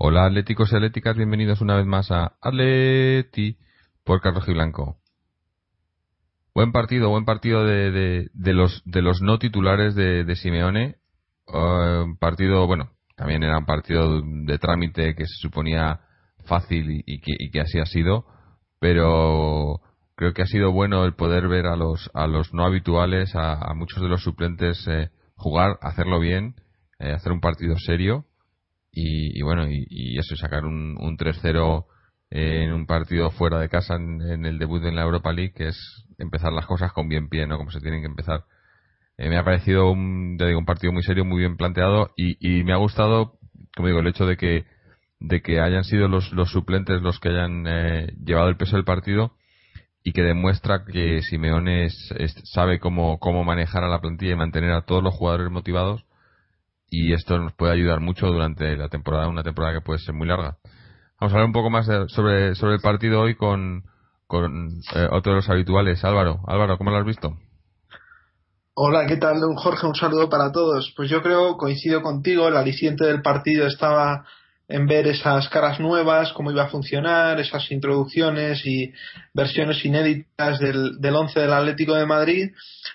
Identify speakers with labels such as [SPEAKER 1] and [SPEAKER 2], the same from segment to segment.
[SPEAKER 1] Hola atléticos y atléticas, bienvenidos una vez más a Atleti por Carlos Blanco. Buen partido, buen partido de, de, los, de los no titulares de, de Simeone. Uh, partido, bueno, también era un partido de trámite que se suponía fácil y, que, y que así ha sido, pero creo que ha sido bueno el poder ver a los, a los no habituales, a, muchos de los suplentes eh, jugar, hacerlo bien, eh, hacer un partido serio y, bueno, y, eso, sacar un, un 3-0 en un partido fuera de casa en, el debut en la Europa League, que es empezar las cosas con bien pie, ¿no? Como se tienen que empezar. Eh, me ha parecido un, digo, un partido muy serio, muy bien planteado y, y, me ha gustado, como digo, el hecho de que, de que hayan sido los, los suplentes los que hayan eh, llevado el peso del partido y que demuestra que Simeone sabe cómo, cómo manejar a la plantilla y mantener a todos los jugadores motivados y esto nos puede ayudar mucho durante la temporada, una temporada que puede ser muy larga. Vamos a hablar un poco más sobre, sobre el partido hoy con, con eh, otro de los habituales, Álvaro. Álvaro, ¿cómo lo has visto?
[SPEAKER 2] Hola, ¿qué tal, don Jorge? Un saludo para todos. Pues yo creo, coincido contigo, el aliciente del partido estaba en ver esas caras nuevas, cómo iba a funcionar, esas introducciones y versiones inéditas del, del once del Atlético de Madrid.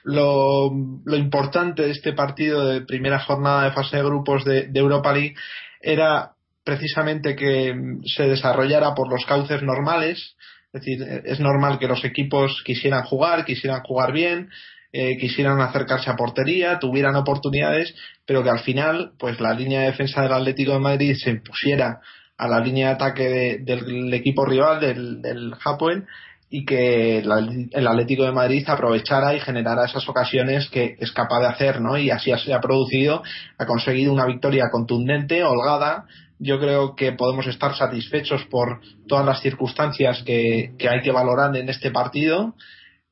[SPEAKER 2] Lo, importante de este partido de primera jornada de fase de grupos de Europa League era precisamente que se desarrollara por los cauces normales, es decir, es normal que los equipos quisieran jugar, quisieran jugar bien, eh, quisieran acercarse a portería, tuvieran oportunidades, pero que al final, pues la línea de defensa del Atlético de Madrid se pusiera a la línea de ataque del equipo rival, del, del y que el Atlético de Madrid aprovechara y generara esas ocasiones que es capaz de hacer, ¿no? Y así se ha producido, ha conseguido una victoria contundente, holgada. Yo creo que podemos estar satisfechos por todas las circunstancias que, hay que valorar en este partido.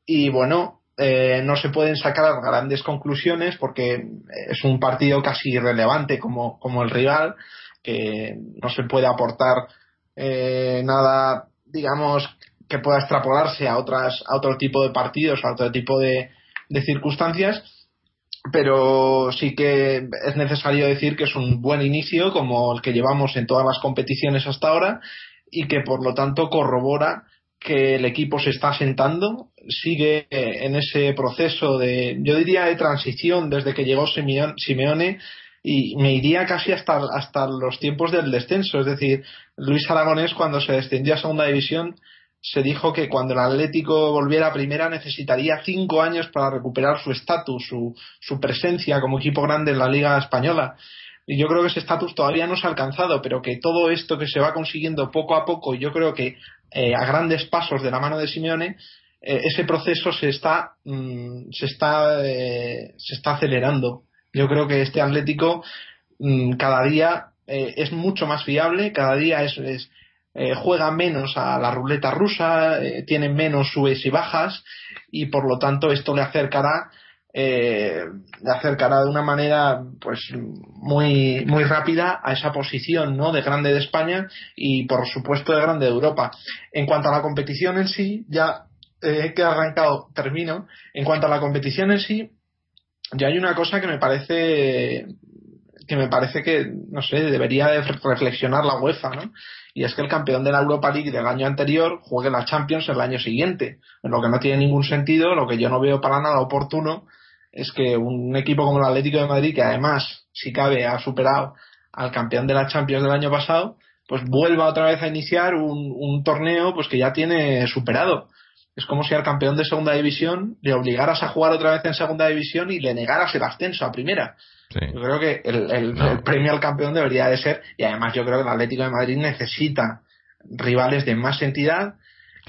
[SPEAKER 2] Y bueno, eh, no se pueden sacar grandes conclusiones porque es un partido casi irrelevante como, como el rival, que no se puede aportar eh, nada, digamos, que pueda extrapolarse a otras a otro tipo de partidos, a otro tipo de, de circunstancias, pero sí que es necesario decir que es un buen inicio como el que llevamos en todas las competiciones hasta ahora y que por lo tanto corrobora que el equipo se está asentando, sigue en ese proceso de, yo diría, de transición desde que llegó Simeone y me iría casi hasta, hasta los tiempos del descenso. Es decir, Luis Aragonés cuando se descendió a segunda división se dijo que cuando el Atlético volviera a primera necesitaría cinco años para recuperar su estatus, su, su presencia como equipo grande en la Liga Española. Y yo creo que ese estatus todavía no se ha alcanzado, pero que todo esto que se va consiguiendo poco a poco, yo creo que eh, a grandes pasos de la mano de Simeone, eh, ese proceso se está, mm, se, está, eh, se está acelerando. Yo creo que este Atlético mm, cada día es mucho más fiable, cada día es, juega menos a la ruleta rusa, tiene menos subes y bajas y por lo tanto esto le acercará eh, le acercará de una manera pues muy muy rápida a esa posición no de grande de España y por supuesto de grande de Europa. En cuanto a la competición en sí ya eh, que arrancado termino. En cuanto a la competición en sí ya hay una cosa que me parece que me parece que no sé debería de reflexionar la UEFA no y es que el campeón de la Europa League del año anterior juegue la Champions el año siguiente en lo que no tiene ningún sentido lo que yo no veo para nada oportuno es que un equipo como el Atlético de Madrid, que además, si cabe, ha superado al campeón de la Champions del año pasado, pues vuelva otra vez a iniciar un, un torneo pues que ya tiene superado. Es como si al campeón de segunda división le obligaras a jugar otra vez en segunda división y le negaras el ascenso a primera. Yo creo que el, el, premio al campeón debería de ser, y además yo creo que el Atlético de Madrid necesita rivales de más entidad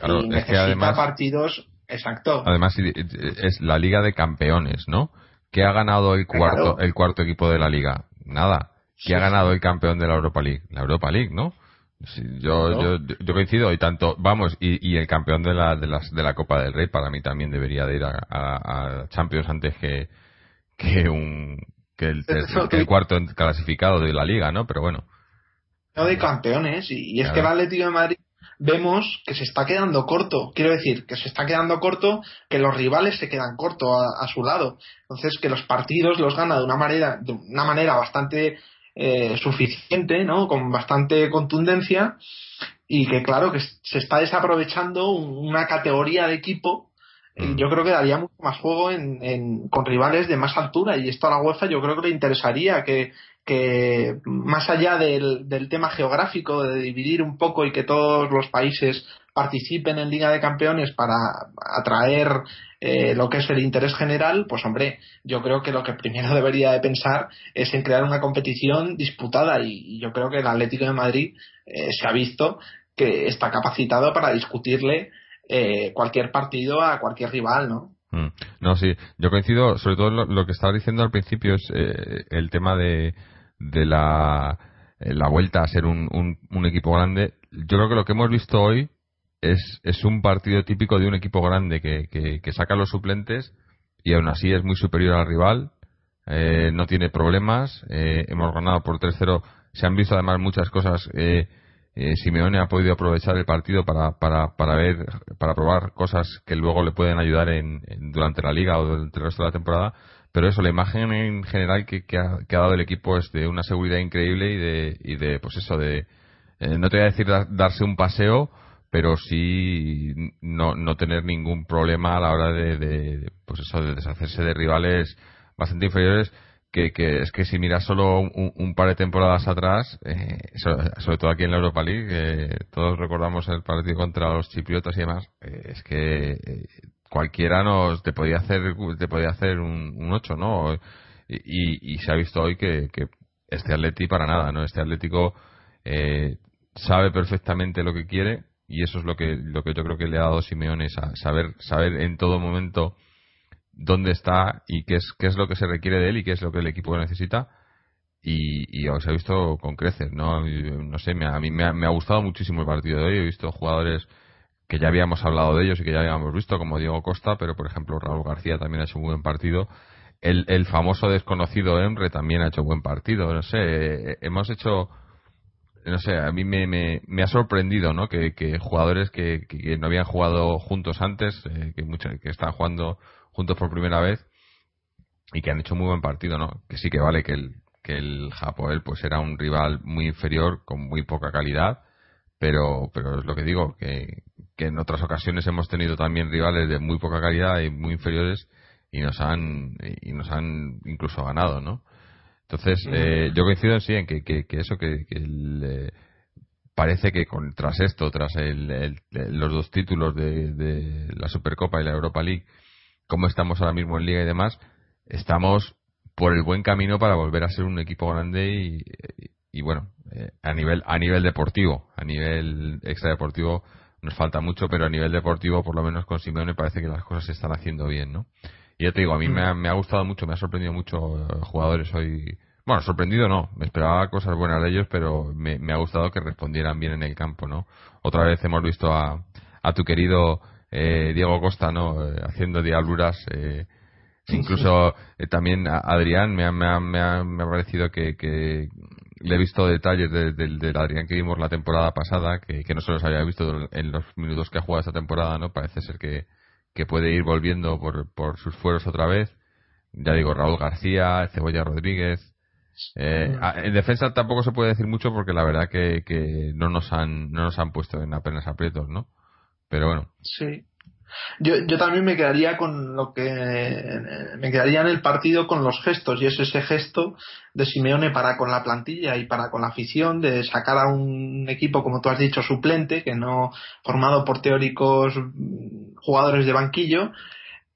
[SPEAKER 2] y necesita partidos Exacto.
[SPEAKER 1] Además es la Liga de Campeones, ¿no? ¿Qué ha ganado el cuarto el cuarto equipo de la liga? Nada. ¿Qué ha ganado el campeón de la Europa League? La Europa League, ¿no? Yo, yo, yo, coincido y tanto, vamos, y, y el campeón de la, de, las, de la Copa del Rey para mí también debería de ir a, a, Champions antes que, que un que el, cuarto clasificado de la liga, ¿no? Pero bueno.
[SPEAKER 2] No de campeones, y, es que el Atlético de Madrid vemos que se está quedando corto. Quiero decir, que se está quedando corto, que los rivales se quedan corto a, su lado. Entonces, que los partidos los gana de una manera, de una manera bastante eh, suficiente, ¿no? Con bastante contundencia y que claro que se está desaprovechando una categoría de equipo mm. yo creo que daría mucho más juego en, con rivales de más altura y esto a la UEFA yo creo que le interesaría que, que más allá del, del, tema geográfico de dividir un poco y que todos los países participen en Liga de Campeones para atraer eh, lo que es el interés general, pues hombre, yo creo que lo que primero debería de pensar es en crear una competición disputada y, yo creo que el Atlético de Madrid eh, se ha visto que está capacitado para discutirle eh, cualquier partido a cualquier rival, ¿no?
[SPEAKER 1] Mm. No, sí, yo coincido, sobre todo lo, lo que estaba diciendo al principio es el tema de, de la, la vuelta a ser un equipo grande. Yo creo que lo que hemos visto hoy es, es un partido típico de un equipo grande que, que, saca los suplentes y aún así es muy superior al rival, eh, no tiene problemas, eh, hemos ganado por 3-0, se han visto además muchas cosas, eh, eh, Simeone ha podido aprovechar el partido para, para, para ver, para probar cosas que luego le pueden ayudar en, durante la liga o durante el resto de la temporada, pero eso, la imagen en general que, que, ha, que ha dado el equipo es de una seguridad increíble y de, y de pues eso, de, no te voy a decir darse un paseo, pero sí no, no tener ningún problema a la hora de, pues eso de deshacerse de rivales bastante inferiores que, que es que si miras solo un, par de temporadas atrás eh, sobre, todo aquí en la Europa League eh, todos recordamos el partido contra los chipriotas y demás eh, es que cualquiera nos te podía hacer te podía hacer un, un 8 no y, y, se ha visto hoy que, que este Atleti para nada no este Atlético sabe perfectamente lo que quiere y eso es lo que lo que yo creo que le ha dado Simeone saber saber en todo momento dónde está y qué es qué es lo que se requiere de él y qué es lo que el equipo necesita. Y, y os he visto con creces no no sé a mí me ha, gustado muchísimo el partido de hoy. He visto jugadores que ya habíamos hablado de ellos y que ya habíamos visto como Diego Costa pero por ejemplo Raúl García también ha hecho un buen partido. El, el famoso desconocido Emre también ha hecho buen partido no sé hemos hecho no sé, a mí me, me, ha sorprendido, ¿no? Que, jugadores que, que, no habían jugado juntos antes, eh, que, muchos, que están jugando juntos por primera vez y que han hecho muy buen partido, ¿no? Que sí que vale que el, que el Japoel pues era un rival muy inferior, con muy poca calidad, pero, pero es lo que digo, que, que en otras ocasiones hemos tenido también rivales de muy poca calidad y muy inferiores y nos han, y nos han incluso ganado, ¿no? Entonces, eh, yo coincido en sí en que, que, eso, que, eh, parece que con, tras esto, tras el, los dos títulos de, de, la Supercopa y la Europa League, como estamos ahora mismo en Liga y demás, estamos por el buen camino para volver a ser un equipo grande y, y, bueno, eh, a nivel a nivel deportivo, a nivel extradeportivo nos falta mucho, pero a nivel deportivo, por lo menos con Simeone, parece que las cosas se están haciendo bien, ¿no? Y ya te digo, a mí me, ha, me ha gustado mucho, me ha sorprendido mucho eh, jugadores hoy. Bueno, sorprendido no, me esperaba cosas buenas de ellos, pero me, me ha gustado que respondieran bien en el campo, ¿no? Otra vez hemos visto a, a tu querido eh, Diego Costa, ¿no? Eh, haciendo diabluras. Eh, incluso eh, también a Adrián me ha, me ha, me ha, me ha parecido que, que le he visto detalles del de, Adrián que vimos la temporada pasada, que, que no se los había visto en los minutos que ha jugado esta temporada, ¿no? Parece ser que, que puede ir volviendo por, por sus fueros otra vez. Ya digo, Raúl García, Cebolla Rodríguez. Eh, en defensa tampoco se puede decir mucho porque la verdad que, que no nos han no nos han puesto en apenas aprietos, ¿no? Pero bueno.
[SPEAKER 2] Sí. Yo, yo también me quedaría con lo que me quedaría en el partido con los gestos y es ese gesto de Simeone para con la plantilla y para con la afición de sacar a un equipo como tú has dicho suplente que no formado por teóricos jugadores de banquillo.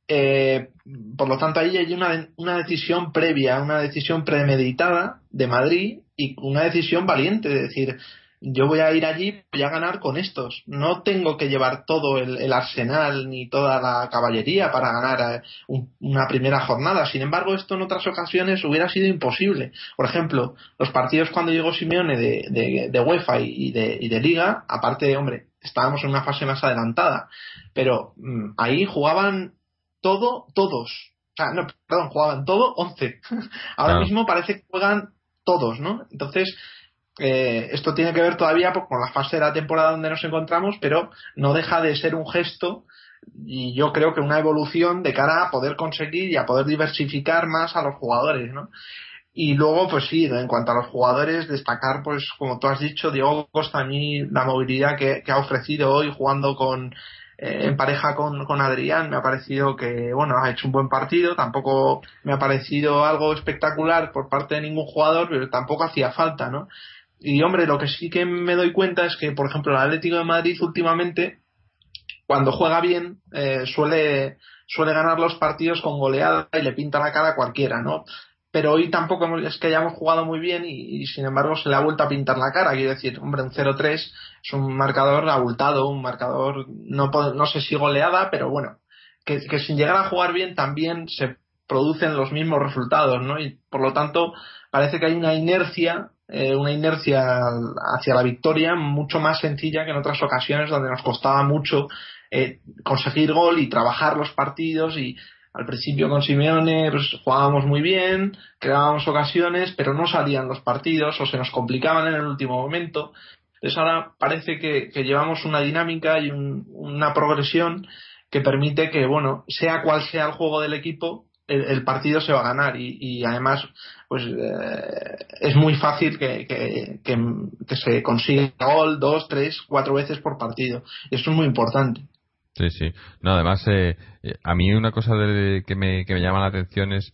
[SPEAKER 2] Eh, por lo tanto ahí hay una, una decisión previa una decisión premeditada de Madrid y una decisión valiente de decir yo voy a ir allí, voy a ganar con estos. No tengo que llevar todo el, arsenal ni toda la caballería para ganar eh, una primera jornada. Sin embargo, esto en otras ocasiones hubiera sido imposible. Por ejemplo, los partidos cuando llegó Simeone de, de, UEFA y de, y de Liga, aparte, hombre, estábamos en una fase más adelantada, pero mm, ahí jugaban todo, todos sea, no, perdón, jugaban todo 11. Ahora mismo parece que juegan todos, ¿no? Entonces, eh, esto tiene que ver todavía con la fase de la temporada donde nos encontramos, pero no deja de ser un gesto y yo creo que una evolución de cara a poder conseguir y a poder diversificar más a los jugadores, ¿no? Y luego, pues sí, en cuanto a los jugadores, destacar, pues como tú has dicho, Diego Costa, a mí la movilidad que, ha ofrecido hoy jugando con eh, en pareja con, con Adrián, me ha parecido que, bueno, ha hecho un buen partido, tampoco me ha parecido algo espectacular por parte de ningún jugador, pero tampoco hacía falta, ¿no? Y hombre, lo que sí que me doy cuenta es que, por ejemplo, el Atlético de Madrid últimamente cuando juega bien eh, suele suele ganar los partidos con goleada y le pinta la cara a cualquiera, ¿no? Pero hoy tampoco es que hayamos jugado muy bien y, sin embargo se le ha vuelto a pintar la cara. Quiero decir, hombre, un 0-3 es un marcador abultado, un marcador, no, no sé si goleada, pero bueno, que, que sin llegar a jugar bien también se producen los mismos resultados, ¿no? Y por lo tanto parece que hay una inercia eh, una inercia hacia la victoria mucho más sencilla que en otras ocasiones donde nos costaba mucho eh, conseguir gol y trabajar los partidos y al principio con Simeone pues, jugábamos muy bien, creábamos ocasiones, pero no salían los partidos o se nos complicaban en el último momento. Entonces ahora parece que, llevamos una dinámica y una progresión que permite que, bueno, sea cual sea el juego del equipo, el, partido se va a ganar y, además pues eh, es muy fácil que, que, se consiga gol dos, tres, cuatro veces por partido. Y eso es muy importante.
[SPEAKER 1] Sí, sí. No, además, eh, eh, a mí una cosa que, me, que me llama la atención es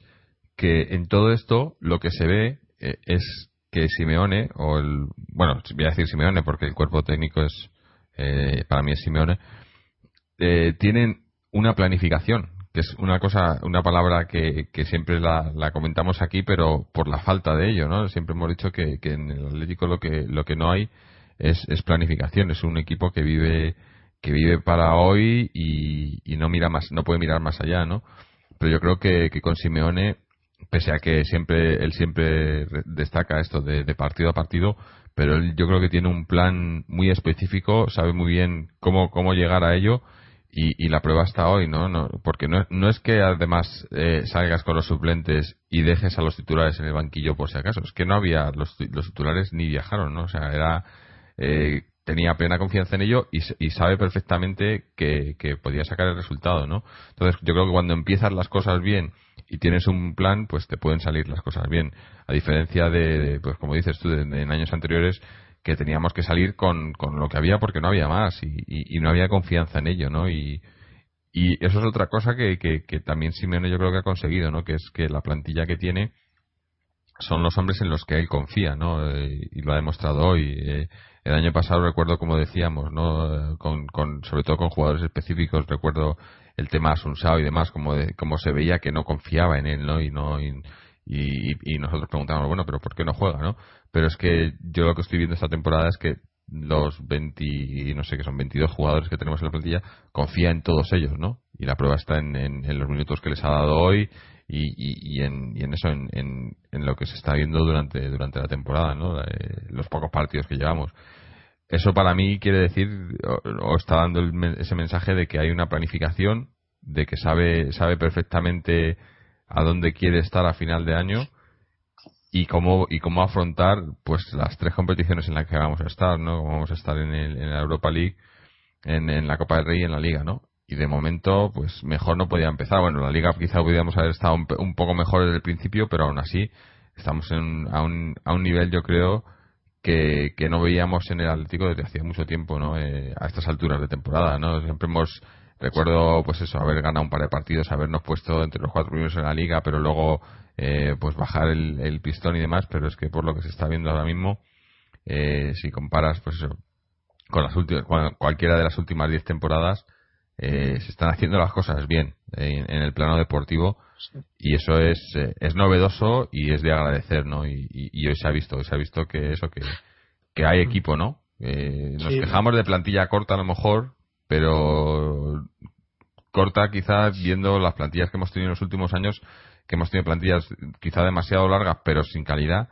[SPEAKER 1] que en todo esto lo que se ve es que Simeone, o el. Bueno, voy a decir Simeone porque el cuerpo técnico es. para mí es Simeone. tienen una planificación que es una cosa, una palabra que, que siempre la, la, comentamos aquí, pero por la falta de ello, ¿no? Siempre hemos dicho que, que en el Atlético lo que, lo que no hay es, es planificación, es un equipo que vive, que vive para hoy y, y no mira más, no puede mirar más allá, ¿no? Pero yo creo que, que con Simeone, pese a que siempre, él siempre destaca esto de, de partido a partido, pero él yo creo que tiene un plan muy específico, sabe muy bien cómo, cómo llegar a ello y, la prueba está hoy, ¿no? no porque no, no es que además eh, salgas con los suplentes y dejes a los titulares en el banquillo por si acaso. Es que no había, los, titulares ni viajaron, ¿no? O sea, era, eh, tenía plena confianza en ello y, y sabe perfectamente que, que, podía sacar el resultado, ¿no? Entonces, yo creo que cuando empiezas las cosas bien y tienes un plan, pues te pueden salir las cosas bien. A diferencia de, pues como dices tú, en años anteriores, que teníamos que salir con, con lo que había porque no había más y, y, no había confianza en ello, ¿no? Y, y eso es otra cosa que, que, que, también Simeone yo creo que ha conseguido, ¿no? Que es que la plantilla que tiene son los hombres en los que él confía, ¿no? Eh, y lo ha demostrado hoy. Eh, el año pasado recuerdo, como decíamos, ¿no? Con, con, sobre todo con jugadores específicos, recuerdo el tema Asunsao y demás, como, de, como se veía que no confiaba en él, ¿no? Y no, y, y, nosotros preguntamos, bueno, pero ¿por qué no juega, no? Pero es que yo lo que estoy viendo esta temporada es que los 20, no sé qué son, 22 jugadores que tenemos en la plantilla, confía en todos ellos, ¿no? Y la prueba está en, en, los minutos que les ha dado hoy y, y, y, en, y en, eso, en, en, lo que se está viendo durante, durante la temporada, ¿no? Eh, los pocos partidos que llevamos. Eso para mí quiere decir, o, está dando ese mensaje de que hay una planificación, de que sabe, sabe perfectamente a dónde quiere estar a final de año y cómo y cómo afrontar pues las tres competiciones en las que vamos a estar no vamos a estar en, el, en la Europa League en, en, la Copa del Rey y en la Liga no y de momento pues mejor no podía empezar. Bueno la Liga quizá podríamos haber estado un, poco mejor desde el principio pero aún así estamos en, a, un, a un nivel yo creo que, que no veíamos en el Atlético desde hacía mucho tiempo no eh, a estas alturas de temporada no siempre hemos Recuerdo, pues eso, haber ganado un par de partidos, habernos puesto entre los cuatro primeros en la liga, pero luego, eh, pues bajar el, pistón y demás. Pero es que por lo que se está viendo ahora mismo, eh, si comparas, pues eso, con las últimas, cualquiera de las últimas diez temporadas, eh, se están haciendo las cosas bien en, el plano deportivo y eso es, es novedoso y es de agradecer, ¿no? Y, y, hoy se ha visto, hoy se ha visto que eso, que, que hay equipo, ¿no? nos quejamos de plantilla corta a lo mejor, pero corta quizás viendo las plantillas que hemos tenido en los últimos años, que hemos tenido plantillas quizá demasiado largas, pero sin calidad.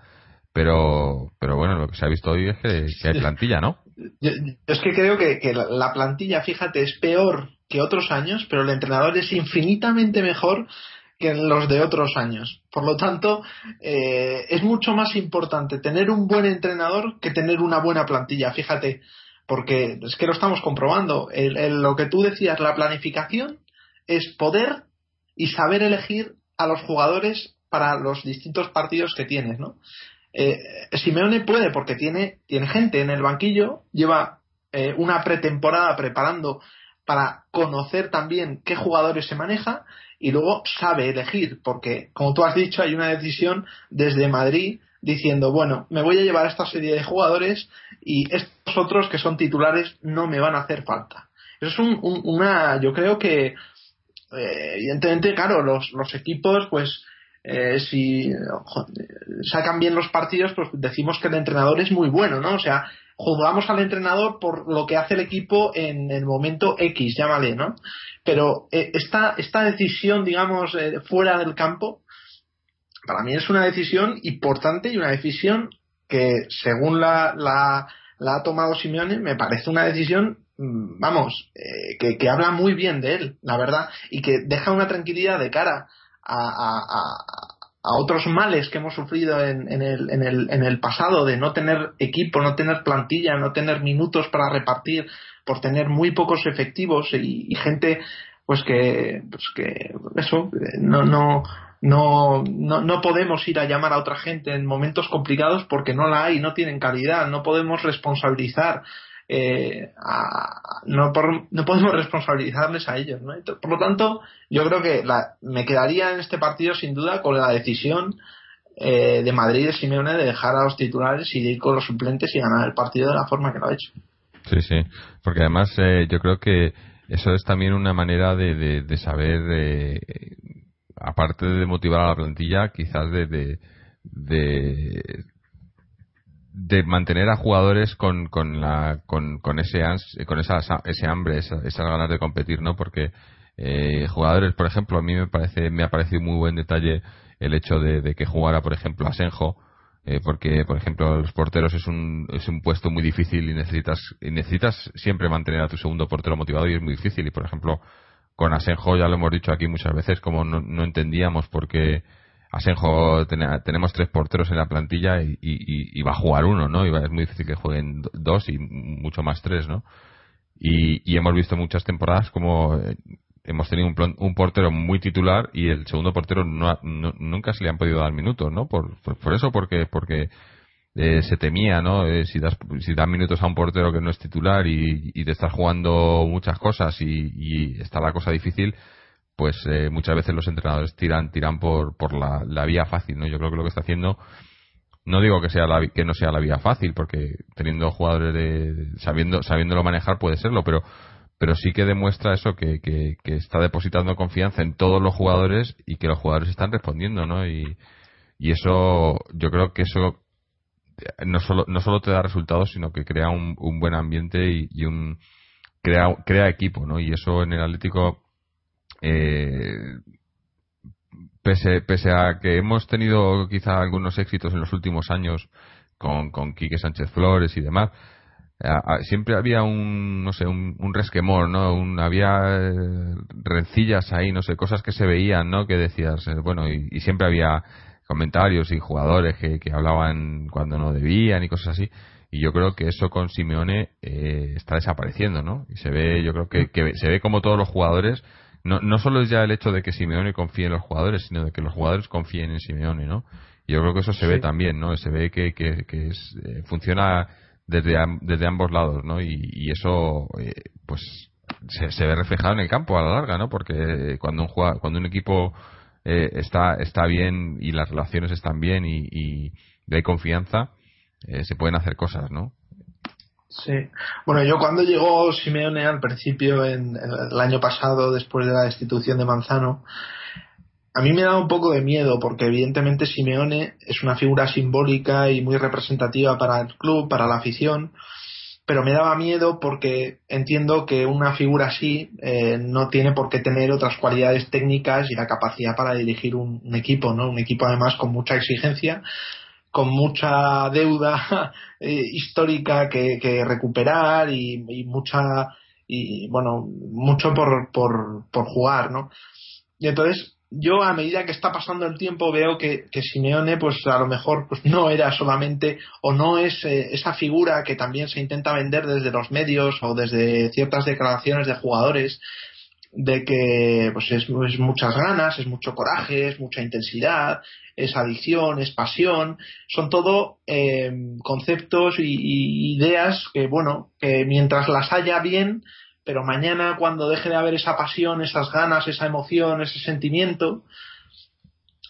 [SPEAKER 1] Pero, pero bueno, lo que se ha visto hoy es que, hay plantilla, ¿no?
[SPEAKER 2] Yo, es que creo que, que, la plantilla, fíjate, es peor que otros años, pero el entrenador es infinitamente mejor que los de otros años. Por lo tanto, eh, es mucho más importante tener un buen entrenador que tener una buena plantilla. Fíjate, porque es que lo estamos comprobando. lo que tú decías, la planificación es poder y saber elegir a los jugadores para los distintos partidos que tienes, ¿no? Eh, Simeone puede porque tiene, tiene gente en el banquillo, lleva eh, una pretemporada preparando para conocer también qué jugadores se maneja y luego sabe elegir, porque como tú has dicho, hay una decisión desde Madrid diciendo, bueno, me voy a llevar esta serie de jugadores y estos otros que son titulares no me van a hacer falta. Eso es un, una, yo creo que, eh, evidentemente, claro, los, los equipos, pues, eh, si sacan bien los partidos, pues decimos que el entrenador es muy bueno, ¿no? O sea, juzgamos al entrenador por lo que hace el equipo en el momento X, llámale, ¿no? Pero eh, esta, esta decisión, digamos, fuera del campo, para mí es una decisión importante y una decisión que, según la, la, ha tomado Simeone, me parece una decisión, mm, vamos, que, que habla muy bien de él, la verdad, y que deja una tranquilidad de cara a, otros males que hemos sufrido en, el, en, el, en, el, pasado de no tener equipo, no tener plantilla, no tener minutos para repartir, por tener muy pocos efectivos y, gente pues que, pues que eso, no, no, no, no, no podemos ir a llamar a otra gente en momentos complicados porque no la hay, no tienen calidad, no podemos responsabilizar eh, no, no podemos responsabilizarles a ellos. ¿no? Por lo tanto, yo creo que me quedaría en este partido sin duda con la decisión eh, de Madrid de Simeone de dejar a los titulares y de ir con los suplentes y ganar el partido de la forma que lo ha hecho.
[SPEAKER 1] Sí, sí, porque además eh, yo creo que eso es también una manera de, de, saber, eh, aparte de motivar a la plantilla, quizás de, de de mantener a jugadores con, con, la, con, con ese, con esa, ese hambre, esas esa ganas de competir, ¿no? Porque eh, jugadores, por ejemplo, a mí me parece me ha parecido muy buen detalle el hecho de, que jugara, por ejemplo, Asenjo, eh, porque, por ejemplo, los porteros es un, es un puesto muy difícil y necesitas, y necesitas siempre mantener a tu segundo portero motivado y es muy difícil. Y, por ejemplo, con Asenjo ya lo hemos dicho aquí muchas veces, como no, no entendíamos por qué Asenjo tenemos tres porteros en la plantilla y, va a jugar uno, ¿no? Y es muy difícil que jueguen dos y mucho más tres, ¿no? Y, hemos visto muchas temporadas como eh, hemos tenido un, portero muy titular y el segundo portero no, nunca se le han podido dar minutos, ¿no? Por, eso, porque porque eh, se temía, ¿no? Eh, si das si minutos a un portero que no es titular y, te estás jugando muchas cosas y, está la cosa difícil, pues eh, muchas veces los entrenadores tiran tiran por, por la, la, vía fácil, ¿no? Yo creo que lo que está haciendo no digo que sea la, que no sea la vía fácil, porque teniendo jugadores de, sabiendo sabiéndolo manejar puede serlo, pero pero sí que demuestra eso que, que, está depositando confianza en todos los jugadores y que los jugadores están respondiendo, ¿no? Y, y eso yo creo que eso no solo no solo te da resultados, sino que crea un, buen ambiente y, un crea crea equipo, ¿no? Y eso en el Atlético eh, pese, pese a que hemos tenido quizá algunos éxitos en los últimos años con, con Quique Sánchez Flores y demás, siempre había un, no sé, un, un resquemor, ¿no? Un, había eh, rencillas ahí, no sé, cosas que se veían, ¿no? Que decías, eh, bueno, y, siempre había comentarios y jugadores que, que hablaban cuando no debían y cosas así. Y yo creo que eso con Simeone eh, está desapareciendo, ¿no? Y se ve, yo creo que, que se ve como todos los jugadores no, no solo es ya el hecho de que Simeone confíe en los jugadores, sino de que los jugadores confíen en Simeone, ¿no? Y yo creo que eso se ve también, ¿no? Se ve que, que, que es, eh, funciona desde, desde ambos lados, ¿no? Y, eso, eh, pues, se, se, ve reflejado en el campo a la larga, ¿no? Porque cuando un, cuando un equipo eh, está, está bien y las relaciones están bien y, hay confianza, se pueden hacer cosas, ¿no?
[SPEAKER 2] Sí. Bueno, yo cuando llegó Simeone al principio, en, el año pasado, después de la destitución de Manzano, a mí me da un poco de miedo porque evidentemente Simeone es una figura simbólica y muy representativa para el club, para la afición, pero me daba miedo porque entiendo que una figura así eh, no tiene por qué tener otras cualidades técnicas y la capacidad para dirigir un, equipo, ¿no? Un equipo además con mucha exigencia con mucha deuda eh, histórica que, que recuperar y, y, mucha y bueno mucho por, por, por jugar no y entonces yo a medida que está pasando el tiempo veo que, Simeone pues a lo mejor pues no era solamente o no es eh, esa figura que también se intenta vender desde los medios o desde ciertas declaraciones de jugadores de que pues es, muchas ganas, es mucho coraje, es mucha intensidad, es adicción, es pasión, son todo eh, conceptos y, ideas que bueno que mientras las haya bien pero mañana cuando deje de haber esa pasión, esas ganas, esa emoción, ese sentimiento,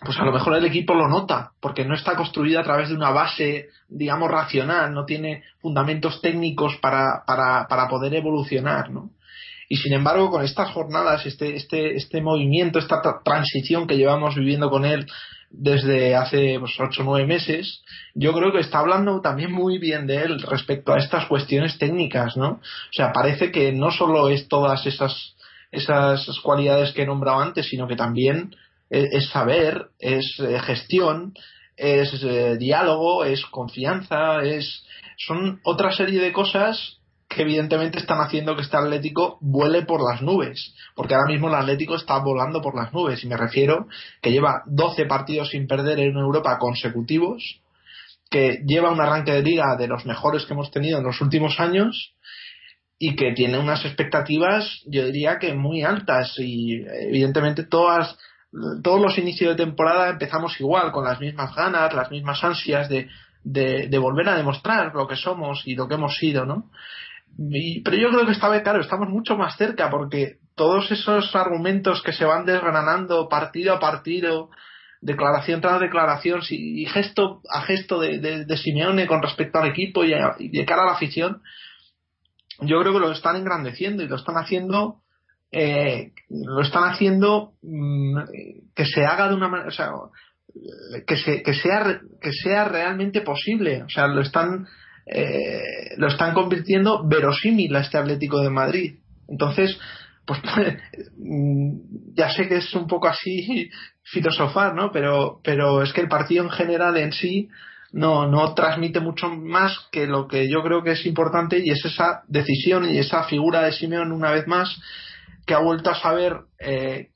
[SPEAKER 2] pues a lo mejor el equipo lo nota, porque no está construido a través de una base, digamos, racional, no tiene fundamentos técnicos para, para, para poder evolucionar, ¿no? Y sin embargo, con estas jornadas, este, este, este movimiento, esta transición que llevamos viviendo con él desde hace pues, ocho o nueve meses, yo creo que está hablando también muy bien de él respecto a estas cuestiones técnicas, ¿no? O sea, parece que no solo es todas esas, esas cualidades que he nombrado antes, sino que también es, saber, es eh, gestión, es eh, diálogo, es confianza, es son otra serie de cosas que evidentemente están haciendo que este Atlético vuele por las nubes, porque ahora mismo el Atlético está volando por las nubes, y me refiero que lleva 12 partidos sin perder en Europa consecutivos, que lleva un arranque de liga de los mejores que hemos tenido en los últimos años, y que tiene unas expectativas, yo diría que muy altas, y evidentemente todas todos los inicios de temporada empezamos igual, con las mismas ganas, las mismas ansias de, de, de, volver a demostrar lo que somos y lo que hemos sido, ¿no? Pero yo creo que esta vez, claro, estamos mucho más cerca porque todos esos argumentos que se van desgranando partido a partido, declaración tras declaración y gesto a gesto de, de, Simeone con respecto al equipo y, de cara a la afición, yo creo que lo están engrandeciendo y lo están haciendo eh, lo están haciendo mm, que se haga de una manera, o sea, que, se, que sea que sea realmente posible, o sea, lo están eh, lo están convirtiendo verosímil a este Atlético de Madrid. Entonces, pues mm, ya sé que es un poco así filosofar, ¿no? Pero, pero es que el partido en general en sí no, no transmite mucho más que lo que yo creo que es importante y es esa decisión y esa figura de Simeón una vez más que ha vuelto a saber eh,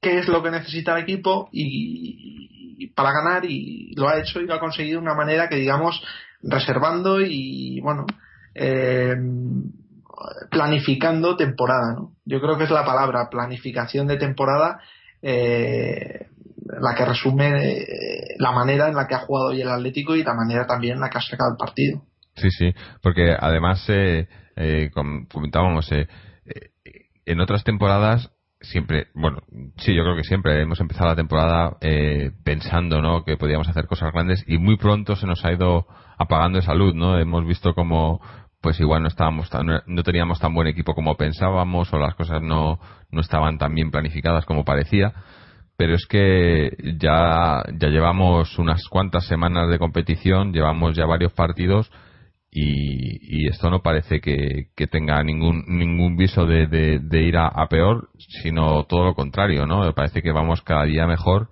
[SPEAKER 2] qué es lo que necesita el equipo y, para ganar y lo ha hecho y lo ha conseguido de una manera que digamos reservando y, bueno, eh, planificando temporada, ¿no? Yo creo que es la palabra, planificación de temporada, eh, la que resume eh, la manera en la que ha jugado hoy el Atlético y la manera también en la que ha sacado el partido.
[SPEAKER 1] Sí, sí, porque además, eh, comentábamos, en otras temporadas siempre, bueno, sí, yo creo que siempre hemos empezado la temporada eh, pensando, ¿no? Que podíamos hacer cosas grandes y muy pronto se nos ha ido apagando esa luz, ¿no? Hemos visto como, pues igual no estábamos tan, no teníamos tan buen equipo como pensábamos o las cosas no, no estaban tan bien planificadas como parecía. Pero es que ya, ya llevamos unas cuantas semanas de competición, llevamos ya varios partidos y, esto no parece que, tenga ningún ningún viso de, de, ir a, peor, sino todo lo contrario, ¿no? Parece que vamos cada día mejor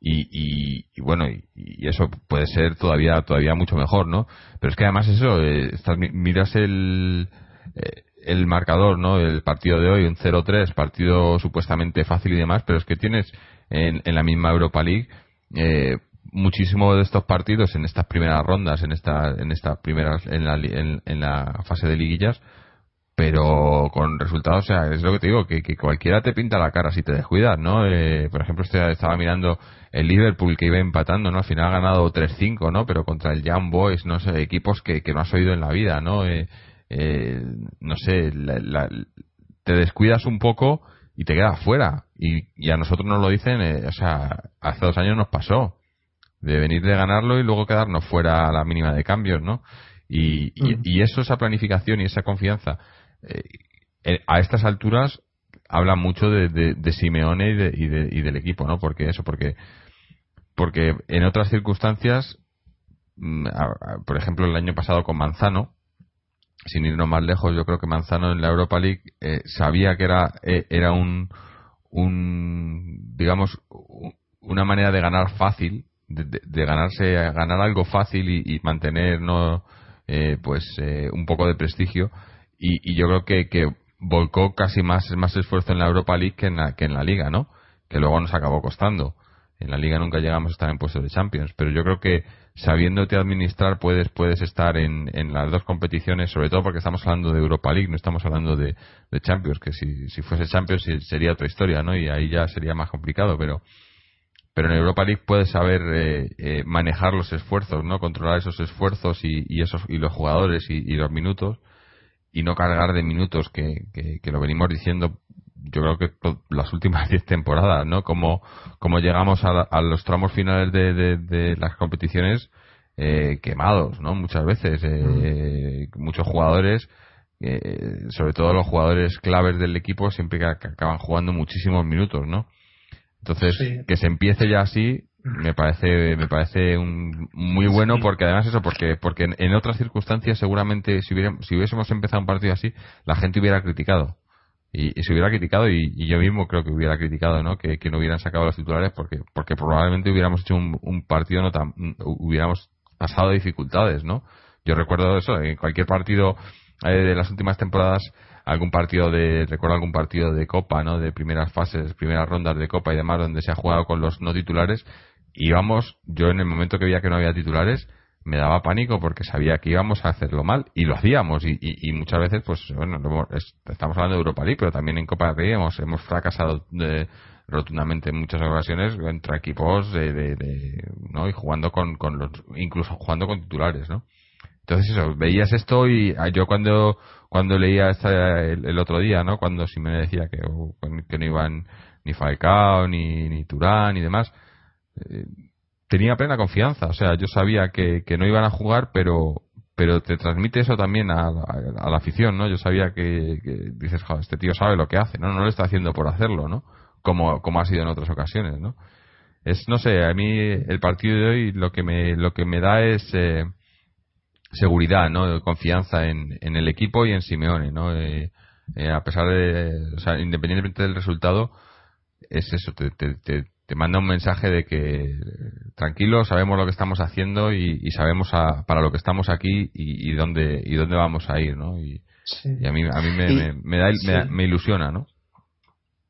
[SPEAKER 1] y, y, bueno, y, eso puede ser todavía todavía mucho mejor, ¿no? Pero es que además eso, eh, miras el eh, el marcador, ¿no? El partido de hoy, un 0-3, partido supuestamente fácil y demás, pero es que tienes en, en la misma Europa League eh, muchísimo de estos partidos en estas primeras rondas, en esta, en estas primeras, en la, en, la fase de liguillas, pero con resultados, o sea, es lo que te digo, que, que cualquiera te pinta la cara si te descuidas, ¿no? Eh, por ejemplo, este, estaba mirando el Liverpool que iba empatando, ¿no? Al final ha ganado 3-5, ¿no? Pero contra el Young Boys, no sé, equipos que, que no has oído en la vida, ¿no? Eh, eh, no sé, te descuidas un poco y te quedas fuera. Y, y a nosotros nos lo dicen, o sea, hace dos años nos pasó de venir de ganarlo y luego quedarnos fuera a la mínima de cambios, ¿no? Y, y, eso, esa planificación y esa confianza, eh, eh, a estas alturas habla mucho de, de, Simeone y, de, y, y, del equipo, ¿no? Porque eso, porque, porque en otras circunstancias, mm, por ejemplo, el año pasado con Manzano, sin irnos más lejos, yo creo que Manzano en la Europa League eh, sabía que era, era un, un, digamos, una manera de ganar fácil de, ganarse ganar algo fácil y, mantener no eh, pues eh, un poco de prestigio y, yo creo que, que volcó casi más más esfuerzo en la Europa League que en la, que en la liga no que luego nos acabó costando. En la liga nunca llegamos a estar en puestos de Champions, pero yo creo que sabiéndote administrar puedes puedes estar en, las dos competiciones, sobre todo porque estamos hablando de Europa League, no estamos hablando de, Champions, que si, fuese Champions sería otra historia, ¿no? Y ahí ya sería más complicado, pero pero en Europa League puedes saber eh, eh, manejar los esfuerzos, ¿no? Controlar esos esfuerzos y, y esos y los jugadores y, y, los minutos y no cargar de minutos que, que, que lo venimos diciendo yo creo que las últimas 10 temporadas, ¿no? Como, como llegamos a, a los tramos finales de, de, de las competiciones eh, quemados, ¿no? Muchas veces, eh, mm. muchos jugadores, eh, sobre todo los jugadores claves del equipo, siempre que, acaban jugando muchísimos minutos, ¿no? Entonces, que se empiece ya así, me parece me parece un, muy bueno porque además eso porque porque en, otras circunstancias seguramente si, si hubiésemos empezado un partido así la gente hubiera criticado. Y, se hubiera criticado y, yo mismo creo que hubiera criticado no que, no hubieran sacado los titulares porque porque probablemente hubiéramos hecho un, partido no tan hubiéramos pasado dificultades no yo recuerdo eso en cualquier partido eh, de las últimas temporadas algún partido de recuerdo algún partido de copa no de primeras fases primeras rondas de copa y demás donde se ha jugado con los no titulares íbamos yo en el momento que veía que no había titulares me daba pánico porque sabía que íbamos a hacerlo mal. Y lo hacíamos. Y, muchas veces pues bueno estamos hablando de Europa League pero también en Copa del hemos, hemos fracasado de, rotundamente en muchas ocasiones entre equipos de, de, no y jugando con, los incluso jugando con titulares no entonces eso veías esto y ah, yo cuando cuando leía esta, el, otro día no cuando si decía que, que no iban ni Falcao ni ni Turán y demás eh, tenía plena confianza. O sea, yo sabía que, no iban a jugar, pero pero te transmite eso también a, la afición, ¿no? Yo sabía que, dices, joder, este tío sabe lo que hace, ¿no? Lo está haciendo por hacerlo, ¿no? Como, como ha sido en otras ocasiones, ¿no? Es, no sé, a mí el partido de hoy lo que me, lo que me da es eh, seguridad, ¿no? Confianza en, en el equipo y en Simeone, ¿no? Eh, eh, a pesar de, o sea, independientemente del resultado, es eso, te, te manda un mensaje de que tranquilo, sabemos lo que estamos haciendo y, sabemos para lo que estamos aquí y, dónde y dónde vamos a ir, ¿no? Y, a mí a mí me, me, da, me, ilusiona, ¿no?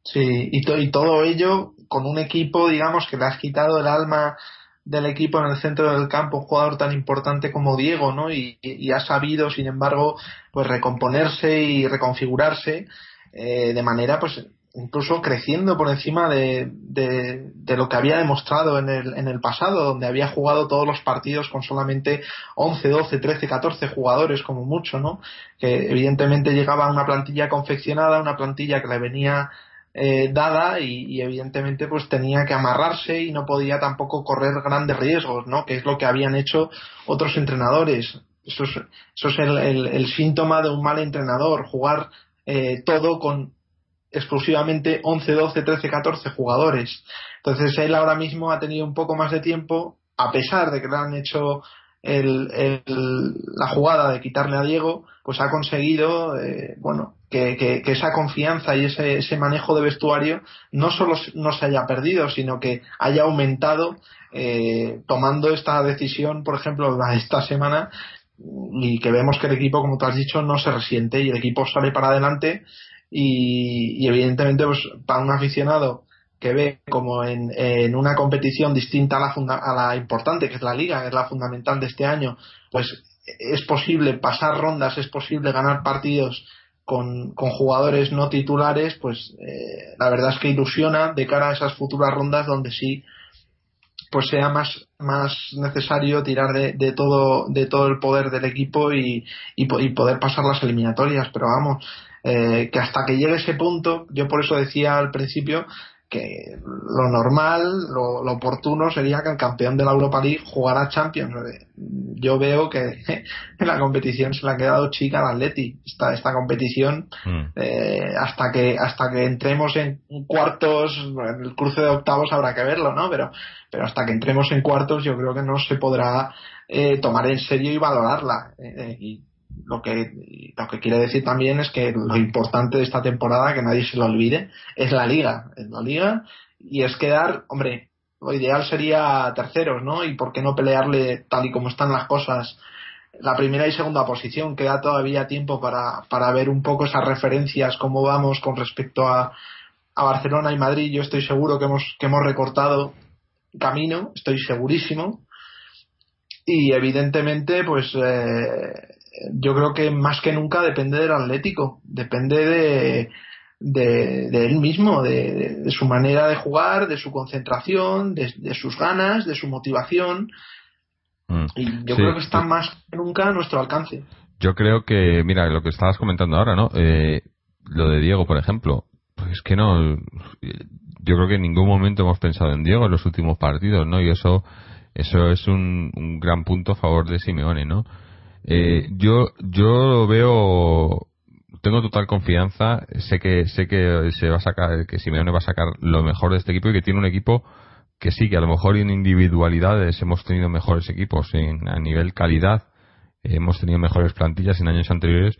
[SPEAKER 2] Sí, y, y todo ello con un equipo, digamos, que le has quitado el alma del equipo en el centro del campo, un jugador tan importante como Diego, ¿no? Y, ha sabido, sin embargo, pues recomponerse y reconfigurarse eh, de manera, pues, incluso creciendo por encima de, de, lo que había demostrado en el, en el pasado, donde había jugado todos los partidos con solamente 11, 12, 13, 14 jugadores como mucho, ¿no? Que evidentemente llegaba a una plantilla confeccionada, una plantilla que le venía eh, dada y, evidentemente pues tenía que amarrarse y no podía tampoco correr grandes riesgos, ¿no? Que es lo que habían hecho otros entrenadores. Eso es, eso es el, el, síntoma de un mal entrenador, jugar eh, todo con exclusivamente 11, 12, 13, 14 jugadores. Entonces él ahora mismo ha tenido un poco más de tiempo, a pesar de que le han hecho la jugada de quitarle a Diego, pues ha conseguido, eh, bueno, que, esa confianza y ese, ese, manejo de vestuario no solo no se haya perdido, sino que haya aumentado eh, tomando esta decisión, por ejemplo, esta semana y que vemos que el equipo, como tú has dicho, no se resiente y el equipo sale para adelante y, evidentemente pues para un aficionado que ve como en, en una competición distinta a la, a la importante que es la liga, que es la fundamental de este año, pues es posible pasar rondas, es posible ganar partidos con, con jugadores no titulares, pues eh, la verdad es que ilusiona de cara a esas futuras rondas donde sí pues sea más, más necesario tirar de, de todo, de todo el poder del equipo y, y poder pasar las eliminatorias. Pero vamos, eh, que hasta que llegue ese punto, yo por eso decía al principio que lo normal, lo, oportuno sería que el campeón de la Europa League jugara Champions. Yo veo que en la competición se le ha quedado chica al Atleti. Esta, esta competición, mm. eh, hasta que hasta que entremos en cuartos, en el cruce de octavos habrá que verlo, ¿no? Pero, pero hasta que entremos en cuartos yo creo que no se podrá eh, tomar en serio y valorarla. y lo que, lo que quiere decir también es que lo importante de esta temporada, que nadie se lo olvide, es la liga. Es la liga y es quedar, hombre, lo ideal sería terceros, ¿no? Y por qué no pelearle tal y como están las cosas la primera y segunda posición. Queda todavía tiempo para, para ver un poco esas referencias, cómo vamos con respecto a, a Barcelona y Madrid, yo estoy seguro que hemos, que hemos recortado camino, estoy segurísimo. Y evidentemente, pues eh, yo creo que más que nunca depende del Atlético, depende de, de, él mismo, de, su manera de jugar, de su concentración, de, sus ganas, de su motivación. Mm. Y yo creo que está más que nunca a nuestro alcance.
[SPEAKER 1] Yo creo que, mira, lo que estabas comentando ahora, ¿no? Eh, lo de Diego, por ejemplo, pues es que no, yo creo que en ningún momento hemos pensado en Diego en los últimos partidos, ¿no? Y eso, eso es un, un gran punto a favor de Simeone, ¿no? Eh, yo, yo veo, tengo total confianza, sé que, sé que se va a sacar, que Simeone va a sacar lo mejor de este equipo y que tiene un equipo que sí, que a lo mejor en individualidades hemos tenido mejores equipos, en, a nivel calidad, hemos tenido mejores plantillas en años anteriores,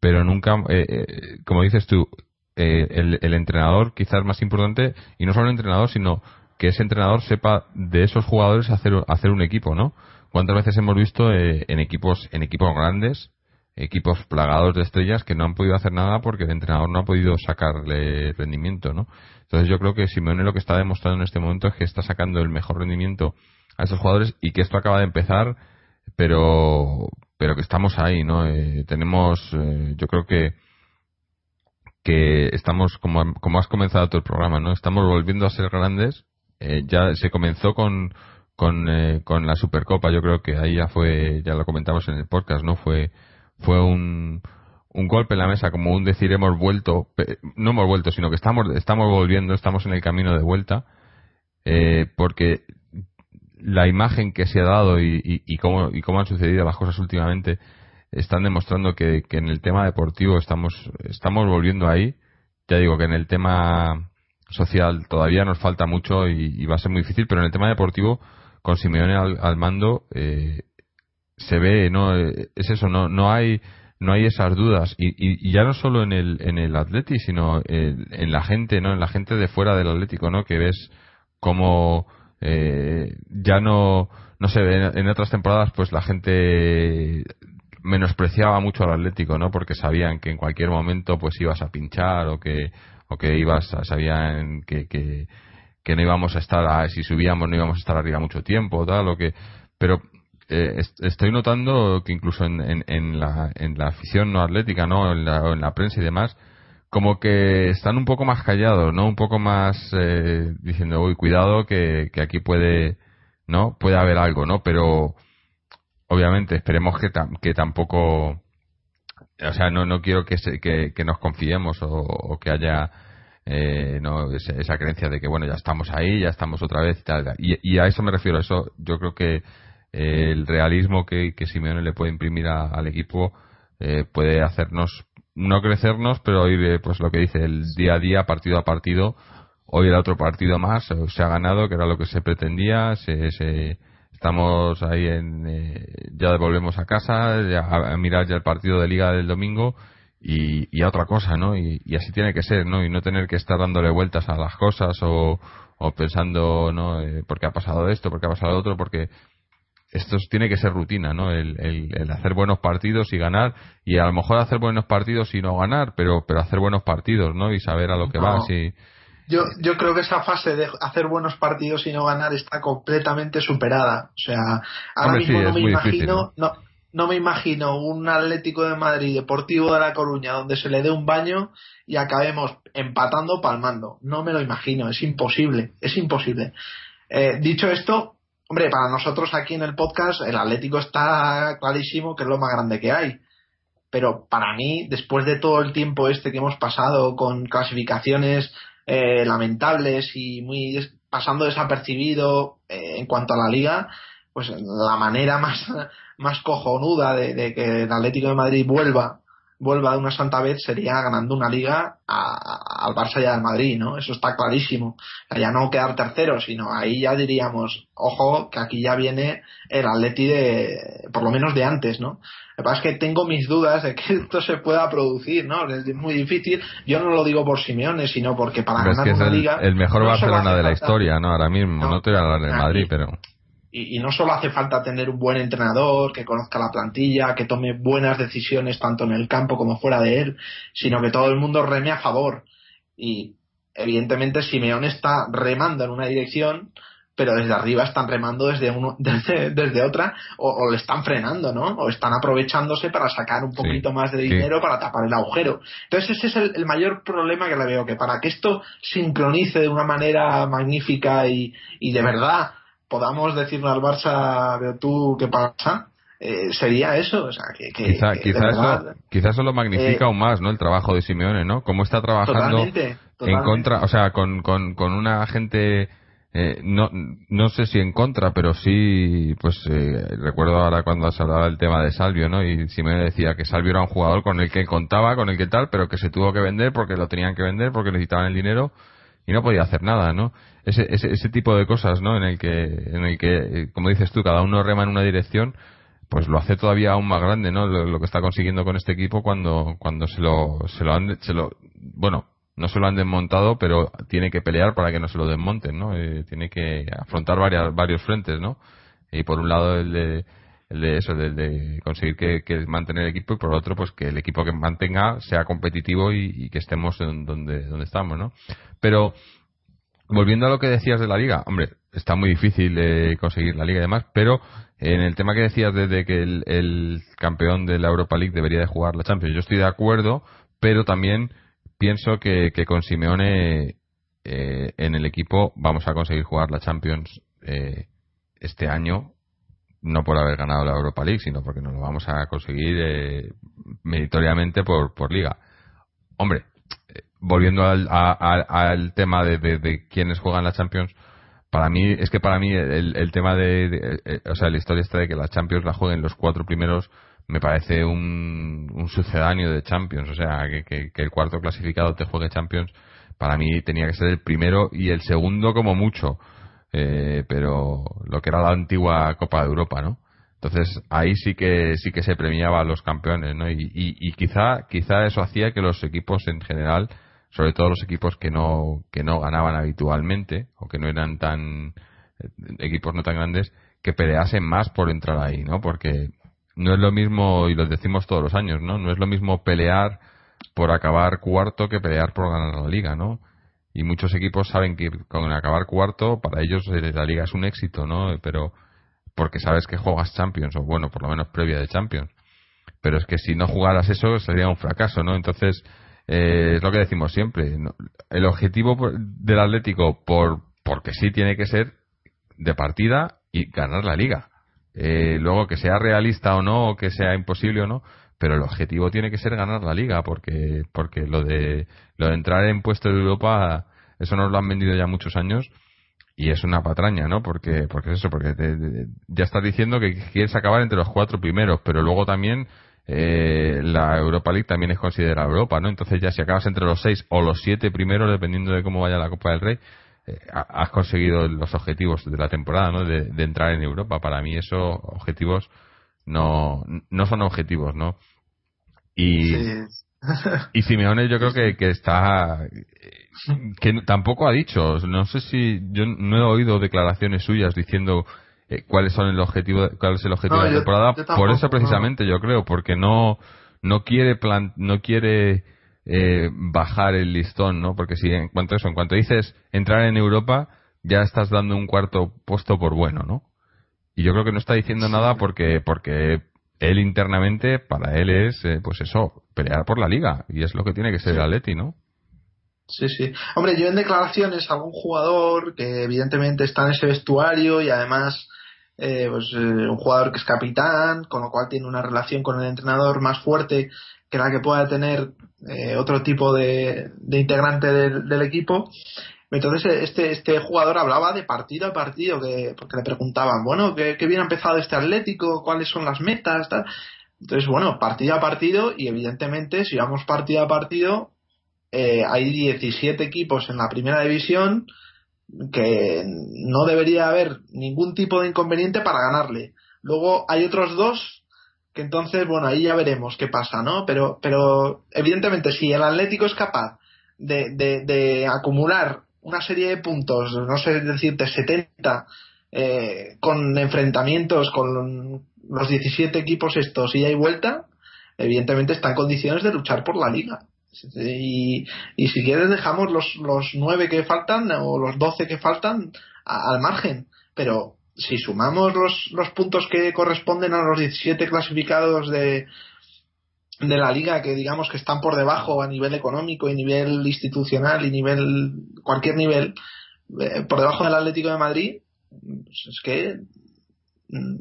[SPEAKER 1] pero nunca, eh, eh, como dices tú, eh, el, el, entrenador quizás más importante, y no solo el entrenador, sino que ese entrenador sepa de esos jugadores hacer, hacer un equipo, ¿no? ¿Cuántas veces hemos visto en equipos en equipos grandes, equipos plagados de estrellas que no han podido hacer nada porque el entrenador no ha podido sacarle rendimiento, ¿no? Entonces yo creo que Simeone lo que está demostrando en este momento es que está sacando el mejor rendimiento a esos jugadores y que esto acaba de empezar pero pero que estamos ahí, ¿no? Eh, tenemos, eh, yo creo que que estamos, como, como has comenzado el programa, ¿no? Estamos volviendo a ser grandes. Eh, ya se comenzó con, con, con la Supercopa, yo creo que ahí ya fue, ya lo comentamos en el podcast, ¿no? Fue, fue un, un golpe en la mesa, como un decir hemos vuelto, no hemos vuelto, sino que estamos, estamos volviendo, estamos en el camino de vuelta, eh, porque la imagen que se ha dado y, y, cómo, y cómo han sucedido las cosas últimamente están demostrando que, en el tema deportivo estamos, estamos volviendo ahí. Ya digo que en el tema social todavía nos falta mucho y, va a ser muy difícil, pero en el tema deportivo, con Simeone al, mando, eh, se ve, no es eso, no, no hay no hay esas dudas. Y, y, ya no solo en el en el Atleti sino en, en, la gente no en la gente de fuera del Atlético no que ves cómo eh, ya no no sé en, otras temporadas pues la gente menospreciaba mucho al Atlético no porque sabían que en cualquier momento pues ibas a pinchar o que o que ibas sabían que, que, que no íbamos a estar si subíamos no íbamos a estar arriba mucho tiempo tal o que pero eh, estoy notando que incluso en, en, en, la, en la afición no atlética no en la, en la prensa y demás como que están un poco más callados, ¿no? Un poco más eh, diciendo, uy, cuidado que, que, aquí puede, ¿no? Puede haber algo, ¿no? Pero obviamente esperemos que, que tampoco, o sea, no, no quiero que, se, que nos confiemos o, que haya eh, no esa, creencia de que bueno ya estamos ahí ya estamos otra vez y tal y, y a eso me refiero a eso yo creo que eh, el realismo que, que Simeone le puede imprimir al equipo eh, puede hacernos no crecernos, pero ir, pues lo que dice, el día a día, partido a partido. Hoy era otro partido más, se ha ganado, que era lo que se pretendía. Se, estamos ahí en, eh, ya devolvemos a casa, a, mirar ya el partido de liga del domingo y, y a otra cosa, ¿no? Y, así tiene que ser, ¿no? Y no tener que estar dándole vueltas a las cosas o, o pensando, ¿no? Eh, ¿Por qué ha pasado esto? ¿Por qué ha pasado otro? Porque esto tiene que ser rutina, ¿no? El, el, hacer buenos partidos y ganar y a lo mejor hacer buenos partidos y no ganar, pero pero hacer buenos partidos, ¿no? Y saber a lo que vas y
[SPEAKER 2] yo, yo creo que esa fase de hacer buenos partidos y no ganar está completamente superada. O sea, ahora mismo no me imagino, ¿no? ¿no? Me imagino un Atlético de Madrid Deportivo de La Coruña donde se le dé un baño y acabemos empatando, palmando. No me lo imagino, es imposible, es imposible. Eh, dicho esto, Hombre, para nosotros aquí en el podcast el Atlético está clarísimo que es lo más grande que hay. Pero para mí, después de todo el tiempo este que hemos pasado con clasificaciones eh, lamentables y muy pasando desapercibido eh, en cuanto a la liga, pues la manera más, más cojonuda de, de que el Atlético de Madrid vuelva vuelva de una santa vez sería ganando una liga al Barça y al Madrid, ¿no? Eso está clarísimo. ya no quedar tercero, sino ahí ya diríamos, ojo, que aquí ya viene el Atleti de, por lo menos de antes, ¿no? Lo que pasa es que tengo mis dudas de que esto se pueda producir, ¿no? Es muy difícil. Yo no lo digo por Simeone, sino porque para ganar una
[SPEAKER 1] el,
[SPEAKER 2] liga.
[SPEAKER 1] El mejor Barcelona de la historia, ¿no? Ahora mismo. No, te voy a hablar de Madrid, pero
[SPEAKER 2] y, no solo hace falta tener un buen entrenador que conozca la plantilla, que tome buenas decisiones tanto en el campo como fuera de él, sino que todo el mundo reme a favor. Y evidentemente Simeone está remando en una dirección pero desde arriba están remando desde uno desde, desde otra o, le están frenando no o están aprovechándose para sacar un poquito más de dinero para tapar el agujero. Entonces ese es el, mayor problema que le veo que para que esto sincronice de una manera magnífica y, y de verdad podamos decirle al Barça veo tú qué pasa eh, sería eso. O sea, que,
[SPEAKER 1] quizá, eso, quizá eso lo magnifica eh, aún más, ¿no? El trabajo de Simeone, ¿no? Cómo está trabajando en contra, o sea, con, con, con una gente eh, no, no sé si en contra, pero sí, pues eh, recuerdo ahora cuando se hablaba del tema de Salvio, ¿no? Y si me decía que Salvio era un jugador con el que contaba, con el que tal, pero que se tuvo que vender porque lo tenían que vender, porque necesitaban el dinero y no podía hacer nada, ¿no? Ese, ese, ese tipo de cosas, ¿no? En el que, en el que, como dices tú, cada uno rema en una dirección, pues lo hace todavía aún más grande, ¿no? Lo, que está consiguiendo con este equipo cuando, cuando se lo, se lo han, se lo, bueno, no se lo han desmontado, pero tiene que pelear para que no se lo desmonten, ¿no? Eh, tiene que afrontar varias, varios frentes, ¿no? Y por un lado el de, el de eso, el de conseguir que, mantener el equipo y por otro, pues que el equipo que mantenga sea competitivo y, que estemos en donde, donde estamos, ¿no? Pero, volviendo a lo que decías de la liga, hombre, está muy difícil eh, conseguir la liga y demás, pero en el tema que decías de, que el, el campeón de la Europa League debería de jugar la Champions, yo estoy de acuerdo, pero también pienso que, con Simeone eh, en el equipo vamos a conseguir jugar la Champions eh, este año, no por haber ganado la Europa League, sino porque nos lo vamos a conseguir eh, meritoriamente por, por liga. Hombre, volviendo al, al tema de, de, quienes juegan la Champions, para mí, es que para mí el, el tema de, o sea, la historia está de que la Champions la jueguen los cuatro primeros me parece un, un sucedáneo de Champions. O sea, que, que, el cuarto clasificado te juegue Champions, para mí tenía que ser el primero y el segundo como mucho. Eh, pero lo que era la antigua Copa de Europa, ¿no? Entonces ahí sí que sí que se premiaba a los campeones, ¿no? Y, y, quizá quizá eso hacía que los equipos en general, sobre todo los equipos que no que no ganaban habitualmente o que no eran tan eh, equipos no tan grandes, que peleasen más por entrar ahí, ¿no? Porque no es lo mismo, y lo decimos todos los años, ¿no? No es lo mismo pelear por acabar cuarto que pelear por ganar la liga, ¿no? Y muchos equipos saben que con acabar cuarto, para ellos eh, la liga es un éxito, ¿no? Pero porque sabes que juegas Champions, o bueno, por lo menos previa de Champions. Pero es que si no jugaras eso sería un fracaso, ¿no? Entonces, eh, es lo que decimos siempre. El objetivo del Atlético, por porque sí tiene que ser de partida y ganar la liga eh, luego que sea realista o no, o que sea imposible o no, pero el objetivo tiene que ser ganar la liga, porque, porque lo de, lo de entrar en puesto de Europa, eso nos lo han vendido ya muchos años y es una patraña, ¿no? Porque, porque es eso, porque ya estás diciendo que quieres acabar entre los cuatro primeros, pero luego también eh, la Europa League también es considerada Europa, ¿no? Entonces ya si acabas entre los seis o los siete primeros, dependiendo de cómo vaya la Copa del Rey, eh, has conseguido los objetivos de la temporada, ¿no? De, entrar en Europa. Para mí esos objetivos no, no son objetivos, ¿no? Y, y Simeone yo creo que, que está que tampoco ha dicho, no sé si yo no he oído declaraciones suyas diciendo eh, cuáles son el objetivo cuál es el objetivo de la temporada por eso precisamente yo creo porque no no quiere plan, no quiere eh, bajar el listón, ¿no? Porque si en cuanto a eso, en cuanto dices entrar en Europa, ya estás dando un cuarto puesto por bueno, ¿no? Y yo creo que no está diciendo nada porque, porque él internamente, para él es, eh, pues eso, pelear por la liga. Y es lo que tiene que ser el Atleti, ¿no?
[SPEAKER 2] Sí, sí. Hombre, yo en declaraciones algún jugador que evidentemente está en ese vestuario y además eh, pues, un jugador que es capitán, con lo cual tiene una relación con el entrenador más fuerte que la que pueda tener eh, otro tipo de, integrante del, equipo. Entonces este, este jugador hablaba de partido a partido, que, porque le preguntaban, bueno, ¿qué, bien ha empezado este Atlético? ¿Cuáles son las metas? Entonces, bueno, partido a partido y evidentemente si vamos partido a partido, eh, hay 17 equipos en la primera división que no debería haber ningún tipo de inconveniente para ganarle. Luego hay otros dos que entonces, bueno, ahí ya veremos qué pasa, ¿no? Pero, pero evidentemente, si el Atlético es capaz de, de, acumular una serie de puntos, no sé decirte 70, eh, con enfrentamientos con los 17 equipos estos y hay vuelta, evidentemente está en condiciones de luchar por la liga. Y, y si quieres dejamos los, los 9 que faltan o los 12 que faltan al margen. Pero si sumamos los, los puntos que corresponden a los 17 clasificados de, de la liga que digamos que están por debajo a nivel económico y nivel institucional y nivel cualquier nivel eh, por debajo del Atlético de Madrid pues es que mm,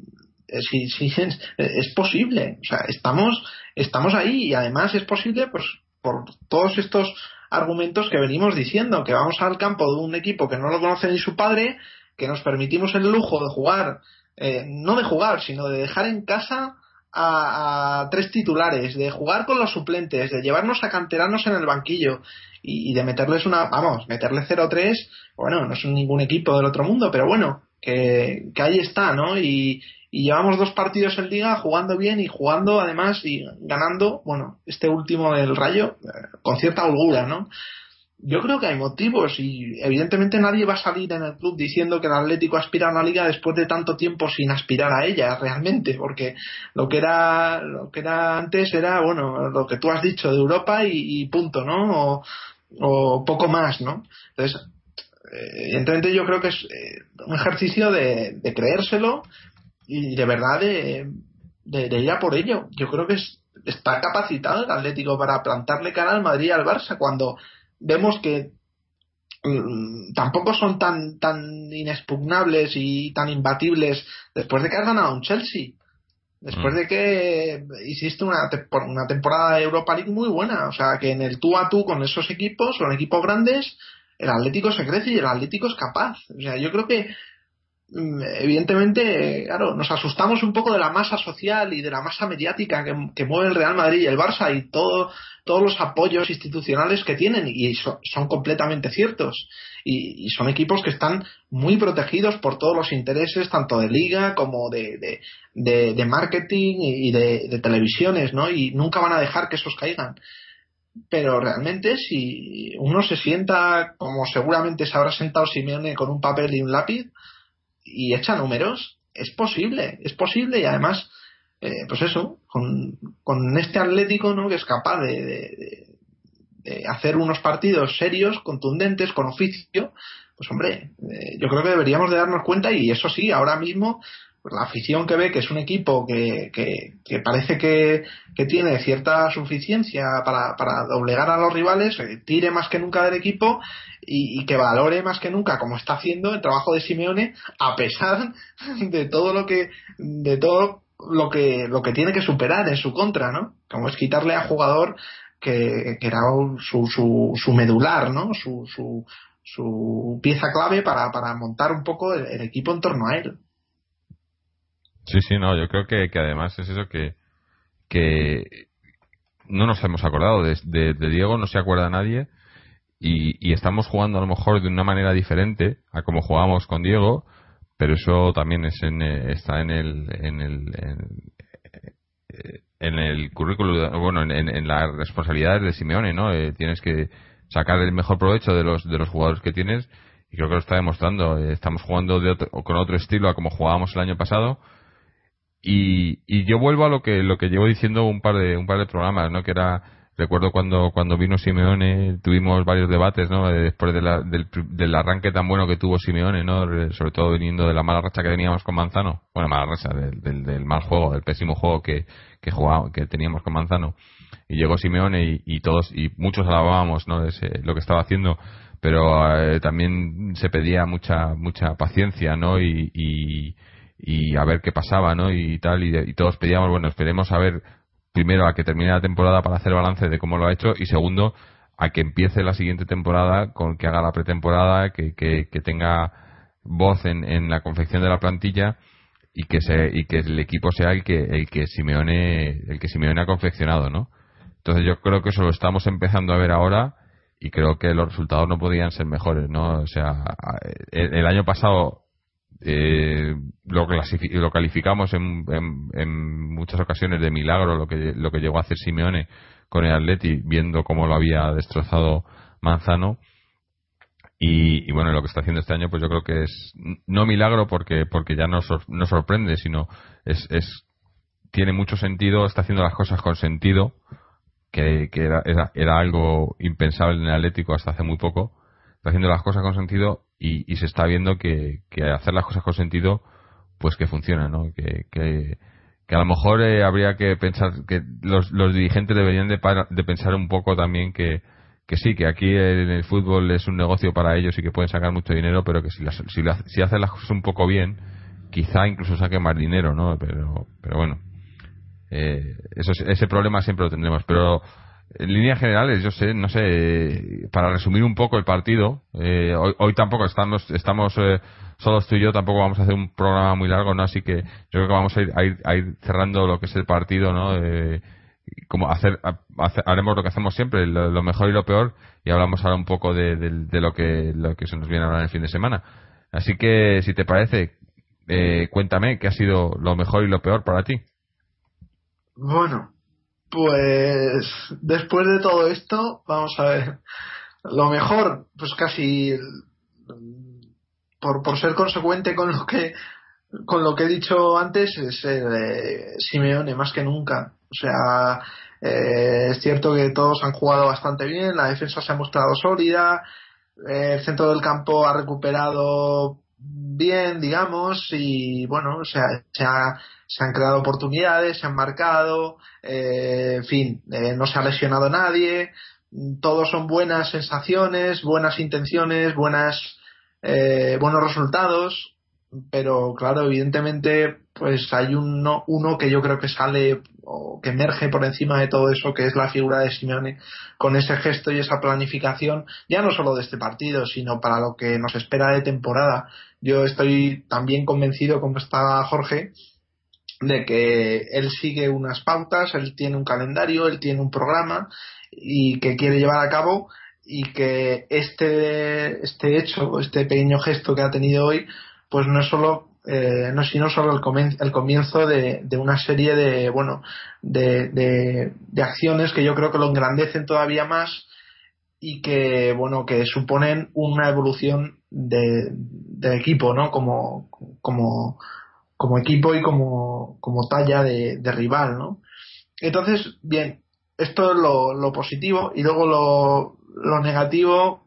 [SPEAKER 2] sí, es, es, posible o sea estamos estamos ahí y además es posible pues por todos estos argumentos que venimos diciendo que vamos al campo de un equipo que no lo conoce ni su padre que nos permitimos el lujo de jugar eh, no de jugar sino de dejar en casa a, tres titulares, de jugar con los suplentes, de llevarnos a canteranos en el banquillo y, de meterles una, vamos, meterle 0-3, bueno, no son ningún equipo del otro mundo, pero bueno, que, que ahí está, ¿no? Y, y llevamos dos partidos en liga jugando bien y jugando además y ganando, bueno, este último del Rayo eh, con cierta holgura, ¿no? yo creo que hay motivos y evidentemente nadie va a salir en el club diciendo que el Atlético aspira a una liga después de tanto tiempo sin aspirar a ella realmente porque lo que era lo que era antes era bueno lo que tú has dicho de Europa y, punto no o, poco más no entonces eh, evidentemente yo creo que es eh, un ejercicio de, creérselo y de verdad de, de, ir a por ello yo creo que está capacitado el Atlético para plantarle cara al Madrid y al Barça cuando vemos que mm, tampoco son tan, tan inexpugnables y tan imbatibles después de que has ganado un Chelsea. Después mm. de que hiciste una, una temporada de Europa League muy buena. O sea, que en el tú a tú con esos equipos, con equipos grandes, el Atlético se crece y el Atlético es capaz. O sea, yo creo que evidentemente, claro, nos asustamos un poco de la masa social y de la masa mediática que, mueve el Real Madrid y el Barça y todo, todos los apoyos institucionales que tienen y son completamente ciertos. Y, son equipos que están muy protegidos por todos los intereses, tanto de liga como de, de, marketing y de, de, televisiones, ¿no? Y nunca van a dejar que esos caigan. Pero realmente, si uno se sienta, como seguramente se habrá sentado Simeone con un papel y un lápiz, y echa números, es posible, es posible y además, eh, pues eso, con, con, este Atlético ¿no? que es capaz de, hacer unos partidos serios, contundentes, con oficio, pues hombre, eh, yo creo que deberíamos de darnos cuenta y eso sí, ahora mismo la afición que ve que es un equipo que, que, parece que, tiene cierta suficiencia para, doblegar a los rivales, eh, tire más que nunca del equipo y, que valore más que nunca, como está haciendo el trabajo de Simeone, a pesar de todo lo que, de todo lo que, lo que tiene que superar en su contra, ¿no? Como es quitarle a jugador que, era su, medular, ¿no? Su, su, pieza clave para montar un poco el equipo en torno a él.
[SPEAKER 1] Sí, sí, no, yo creo que, que además es eso que, que no nos hemos acordado de, de, Diego, no se acuerda nadie y, y, estamos jugando a lo mejor de una manera diferente a como jugábamos con Diego, pero eso también es en, está en el, en el, en, el currículo, bueno, en, en, las responsabilidades de Simeone, ¿no? Eh, tienes que sacar el mejor provecho de los, de los jugadores que tienes y creo que lo está demostrando. Eh, estamos jugando de con otro estilo a como jugábamos el año pasado y, y yo vuelvo a lo que lo que llevo diciendo un par de un par de programas no que era recuerdo cuando cuando vino Simeone tuvimos varios debates no eh, después del, del, arranque tan bueno que tuvo Simeone no sobre todo viniendo de la mala racha que teníamos con Manzano. Bueno mala racha del, del, mal juego del pésimo juego que que jugaba, que teníamos con Manzano. Y llegó Simeone y, todos y muchos alabábamos no ese, lo que estaba haciendo pero eh, también se pedía mucha mucha paciencia no y y a ver qué pasaba, ¿no? Y tal, y, todos pedíamos, bueno, esperemos a ver primero a que termine la temporada para hacer balance de cómo lo ha hecho y segundo a que empiece la siguiente temporada con que haga la pretemporada, que, que, tenga voz en, en, la confección de la plantilla y que se, y que el equipo sea el que el que Simeone el que Simeone ha confeccionado, ¿no? Entonces yo creo que eso lo estamos empezando a ver ahora y creo que los resultados no podían ser mejores, ¿no? O sea, el año pasado eh, lo, lo, calificamos en, en, muchas ocasiones de milagro lo que, lo que llegó a hacer Simeone con el Atleti, viendo cómo lo había destrozado Manzano. Y, bueno, lo que está haciendo este año, pues yo creo que es no milagro porque, porque ya no, no sorprende, sino es, es, tiene mucho sentido, está haciendo las cosas con sentido, que, era, era, algo impensable en el Atlético hasta hace muy poco, está haciendo las cosas con sentido y, se está viendo que, hacer las cosas con sentido, pues que funciona, ¿no? Que, que, a lo mejor eh, habría que pensar, que los, los dirigentes deberían de, de pensar un poco también que, que sí, que aquí en el fútbol es un negocio para ellos y que pueden sacar mucho dinero, pero que si, las, si, si hacen las cosas un poco bien, quizá incluso saquen más dinero, ¿no? Pero, pero bueno, eh, eso, ese problema siempre lo tendremos. Pero en líneas generales, yo sé, no sé, para resumir un poco el partido, eh, hoy, tampoco estamos, estamos eh, solos tú y yo, tampoco vamos a hacer un programa muy largo, ¿no? Así que yo creo que vamos a ir, a ir, cerrando lo que es el partido, ¿no? como hacer, haremos lo que hacemos siempre, lo, mejor y lo peor, y hablamos ahora un poco de, lo que lo que se nos viene ahora en el fin de semana. Así que, si te parece, eh, cuéntame qué ha sido lo mejor y lo peor para ti.
[SPEAKER 2] Bueno, pues después de todo esto, vamos a ver. Lo mejor, pues casi por, por ser consecuente con lo que con lo que he dicho antes es eh, Simeone más que nunca o sea, eh, es cierto que todos han jugado bastante bien, la defensa se ha mostrado sólida, eh, el centro del campo ha recuperado bien, digamos, y bueno, o sea, se, han creado oportunidades, se han marcado, eh, en fin, no se ha lesionado nadie, todos son buenas sensaciones, buenas intenciones, buenas, buenos resultados, pero claro, evidentemente, pues hay uno, uno que yo creo que sale o que emerge por encima de todo eso, que es la figura de Simeone, con ese gesto y esa planificación, ya no solo de este partido, sino para lo que nos espera de temporada. Yo estoy también convencido, como está Jorge, de que él sigue unas pautas, él tiene un calendario, él tiene un programa y que quiere llevar a cabo y que este, este hecho, este pequeño gesto que ha tenido hoy, pues no es solo eh, no sino solo el, comienzo, el comienzo de, una serie de bueno de, de, acciones que yo creo que lo engrandecen todavía más y que bueno que suponen una evolución de, equipo no como como como equipo y como, como talla de, rival no entonces bien esto es lo, lo positivo y luego lo, lo negativo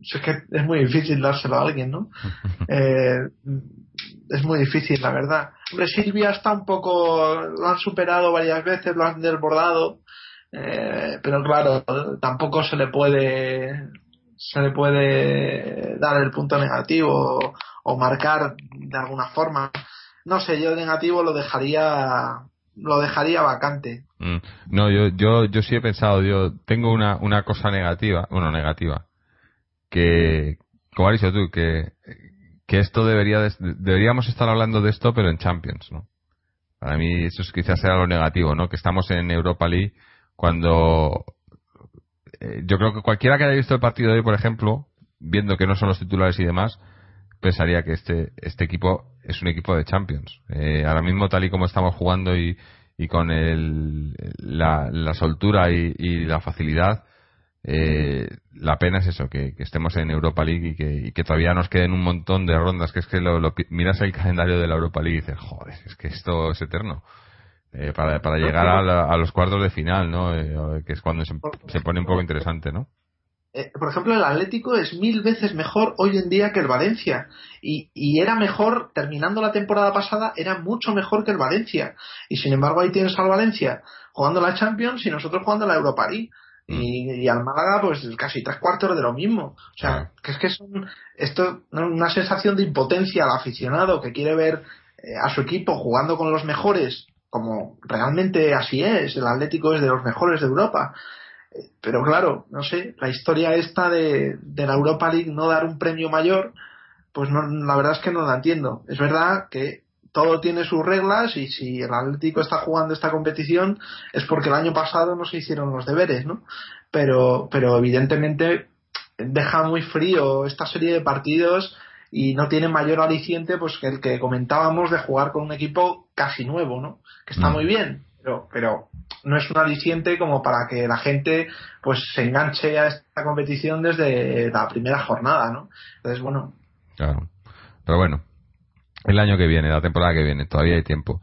[SPEAKER 2] es que es muy difícil dárselo a alguien, ¿no? Eh, es muy difícil, la verdad. Hombre, Silvia está un poco, lo han superado varias veces, lo han desbordado, eh, pero claro, tampoco se le puede, se le puede dar el punto negativo o, marcar de alguna forma. No sé, yo negativo lo dejaría, lo dejaría vacante.
[SPEAKER 1] Mm. No, yo, yo, yo sí he pensado, yo tengo una, una cosa negativa, bueno, negativa, que, como has dicho tú, que que esto debería deberíamos estar hablando de esto pero en Champions no para mí eso es quizás sea lo negativo no que estamos en Europa League cuando eh, yo creo que cualquiera que haya visto el partido de hoy por ejemplo viendo que no son los titulares y demás pensaría que este este equipo es un equipo de Champions eh, ahora mismo tal y como estamos jugando y, y con el, la, la soltura y, y la facilidad eh, la pena es eso, que, estemos en Europa League y que, todavía nos queden un montón de rondas, que es que lo, miras el calendario de la Europa League y dices, joder, es que esto es eterno. Eh, para, para llegar a, los cuartos de final, ¿no? Eh, que es cuando se, pone un poco interesante, ¿no?
[SPEAKER 2] Eh, por ejemplo, el Atlético es mil veces mejor hoy en día que el Valencia. Y, y, era mejor, terminando la temporada pasada, era mucho mejor que el Valencia. Y sin embargo, ahí tienes al Valencia jugando la Champions y nosotros jugando la Europa League. Y, y, al Málaga pues casi tres cuartos de lo mismo o sea que es que es esto una sensación de impotencia al aficionado que quiere ver eh, a su equipo jugando con los mejores como realmente así es el Atlético es de los mejores de Europa pero claro no sé la historia esta de, de la Europa League no dar un premio mayor pues no la verdad es que no la entiendo es verdad que todo tiene sus reglas y si el Atlético está jugando esta competición es porque el año pasado no se hicieron los deberes, ¿no? Pero, pero evidentemente deja muy frío esta serie de partidos y no tiene mayor aliciente pues que el que comentábamos de jugar con un equipo casi nuevo, ¿no? Que está mm. muy bien, pero, pero no es un aliciente como para que la gente pues se enganche a esta competición desde la primera jornada, ¿no? Entonces, bueno.
[SPEAKER 1] Claro. Pero bueno, el año que viene, la temporada que viene, todavía hay tiempo.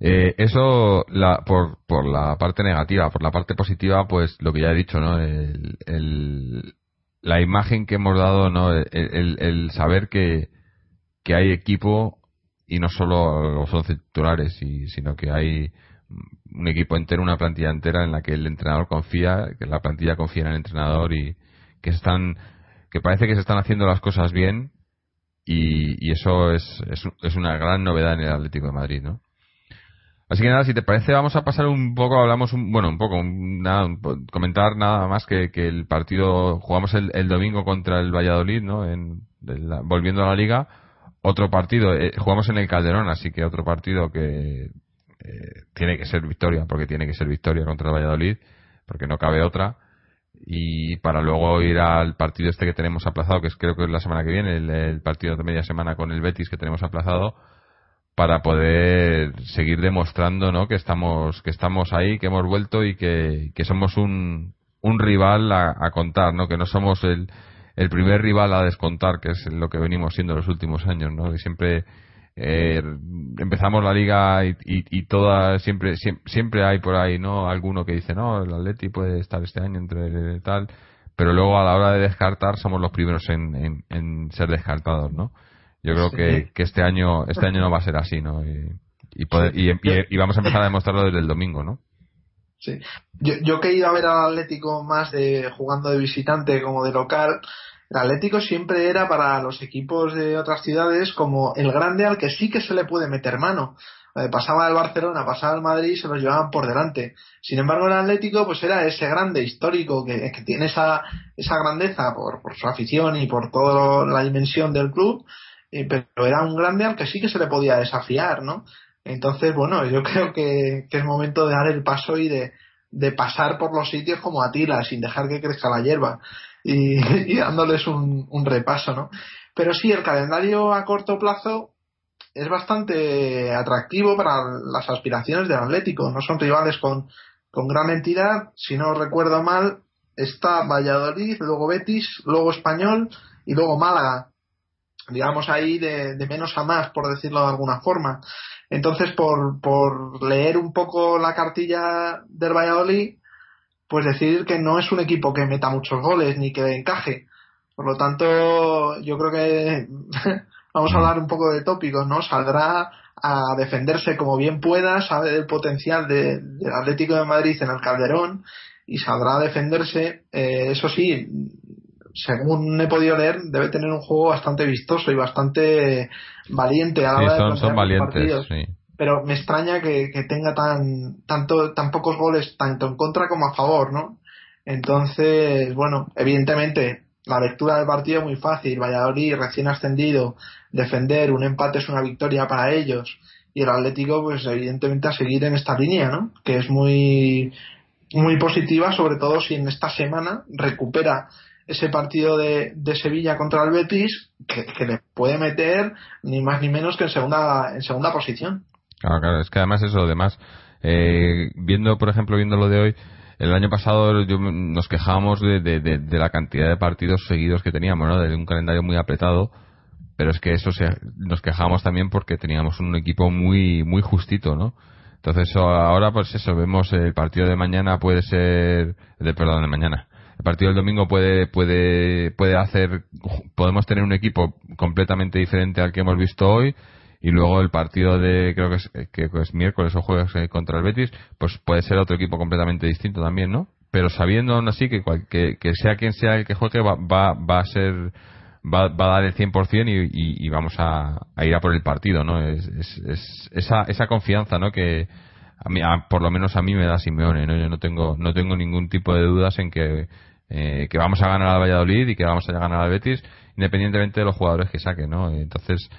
[SPEAKER 1] Eh, eso la, por, por la parte negativa, por la parte positiva, pues lo que ya he dicho, ¿no? El, la imagen que hemos dado, ¿no? El, el, saber que, que hay equipo y no solo los 11 titulares, y, sino que hay un equipo entero, una plantilla entera en la que el entrenador confía, que la plantilla confía en el entrenador y que están, que parece que se están haciendo las cosas bien y, eso es, es, una gran novedad en el Atlético de Madrid, ¿no? Así que nada, si te parece, vamos a pasar un poco, hablamos un, bueno, un poco, nada, comentar nada más que, que el partido, jugamos el, domingo contra el Valladolid, ¿no? En, volviendo a la liga, otro partido, eh, jugamos en el Calderón, así que otro partido que eh, tiene que ser victoria, porque tiene que ser victoria contra el Valladolid, porque no cabe otra y para luego ir al partido este que tenemos aplazado, que es creo que es la semana que viene, el, partido de media semana con el Betis que tenemos aplazado, para poder seguir demostrando ¿no? que estamos que estamos ahí, que hemos vuelto y que, que somos un, un rival a, a, contar, ¿no? que no somos el, el primer rival a descontar, que es lo que venimos siendo los últimos años, ¿no? que siempre eh, empezamos la liga y, y, toda siempre, siempre, hay por ahí no alguno que dice no el Atleti puede estar este año entre tal pero luego a la hora de descartar somos los primeros en, en, ser descartados no yo creo que, que, este año este año no va a ser así no y, y, vamos a empezar a demostrarlo desde el domingo no
[SPEAKER 2] sí. Yo, yo que he ido a ver al Atlético más de jugando de visitante como de local el Atlético siempre era para los equipos de otras ciudades como el grande al que sí que se le puede meter mano. Eh, pasaba el Barcelona, pasaba el Madrid y se los llevaban por delante. Sin embargo, el Atlético pues era ese grande histórico que, tiene esa, esa grandeza por, por, su afición y por toda la dimensión del club, pero era un grande al que sí que se le podía desafiar, ¿no? Entonces, bueno, yo creo que, que es momento de dar el paso y de, de pasar por los sitios como Atila, sin dejar que crezca la hierba y, dándoles un, un, repaso, ¿no? Pero sí, el calendario a corto plazo es bastante atractivo para las aspiraciones del Atlético. No son rivales con, con gran entidad. Si no recuerdo mal, está Valladolid, luego Betis, luego Español y luego Málaga. Digamos ahí de, de menos a más, por decirlo de alguna forma. Entonces, por, por leer un poco la cartilla del Valladolid, pues decir que no es un equipo que meta muchos goles ni que encaje. Por lo tanto, yo creo que vamos a hablar un poco de tópicos, ¿no? Saldrá a defenderse como bien pueda, sabe del potencial de, del Atlético de Madrid en el Calderón y saldrá a defenderse. Eh, eso sí, según he podido leer, debe tener un juego bastante vistoso y bastante valiente a la hora
[SPEAKER 1] son, de son valientes, partidos. Sí
[SPEAKER 2] pero me extraña que, tenga tan, tanto, tan pocos goles tanto en contra como a favor, ¿no? Entonces, bueno, evidentemente la lectura del partido es muy fácil. Valladolid recién ascendido, defender un empate es una victoria para ellos y el Atlético, pues evidentemente a seguir en esta línea, ¿no? Que es muy muy positiva, sobre todo si en esta semana recupera ese partido de, Sevilla contra el Betis que, que, le puede meter ni más ni menos que en segunda en segunda posición.
[SPEAKER 1] Claro, claro, es que además eso, además, eh, viendo, por ejemplo, viendo lo de hoy, el año pasado nos quejábamos de, de, de, la cantidad de partidos seguidos que teníamos, ¿no? De un calendario muy apretado, pero es que eso se, nos quejábamos también porque teníamos un equipo muy, muy justito, ¿no? Entonces ahora pues eso, vemos el partido de mañana puede ser, de, perdón, de mañana. El partido del domingo puede, puede, puede hacer, podemos tener un equipo completamente diferente al que hemos visto hoy y luego el partido de creo que es, que es miércoles o jueves eh, contra el Betis pues puede ser otro equipo completamente distinto también no pero sabiendo aún así que, que, sea quien sea el que juegue va, va, va a ser va, va, a dar el 100% y, y, y vamos a, a, ir a por el partido no es, es, esa, esa confianza no que a mí, por lo menos a mí me da Simeone no yo no tengo no tengo ningún tipo de dudas en que eh, que vamos a ganar al Valladolid y que vamos a ganar al Betis independientemente de los jugadores que saque no entonces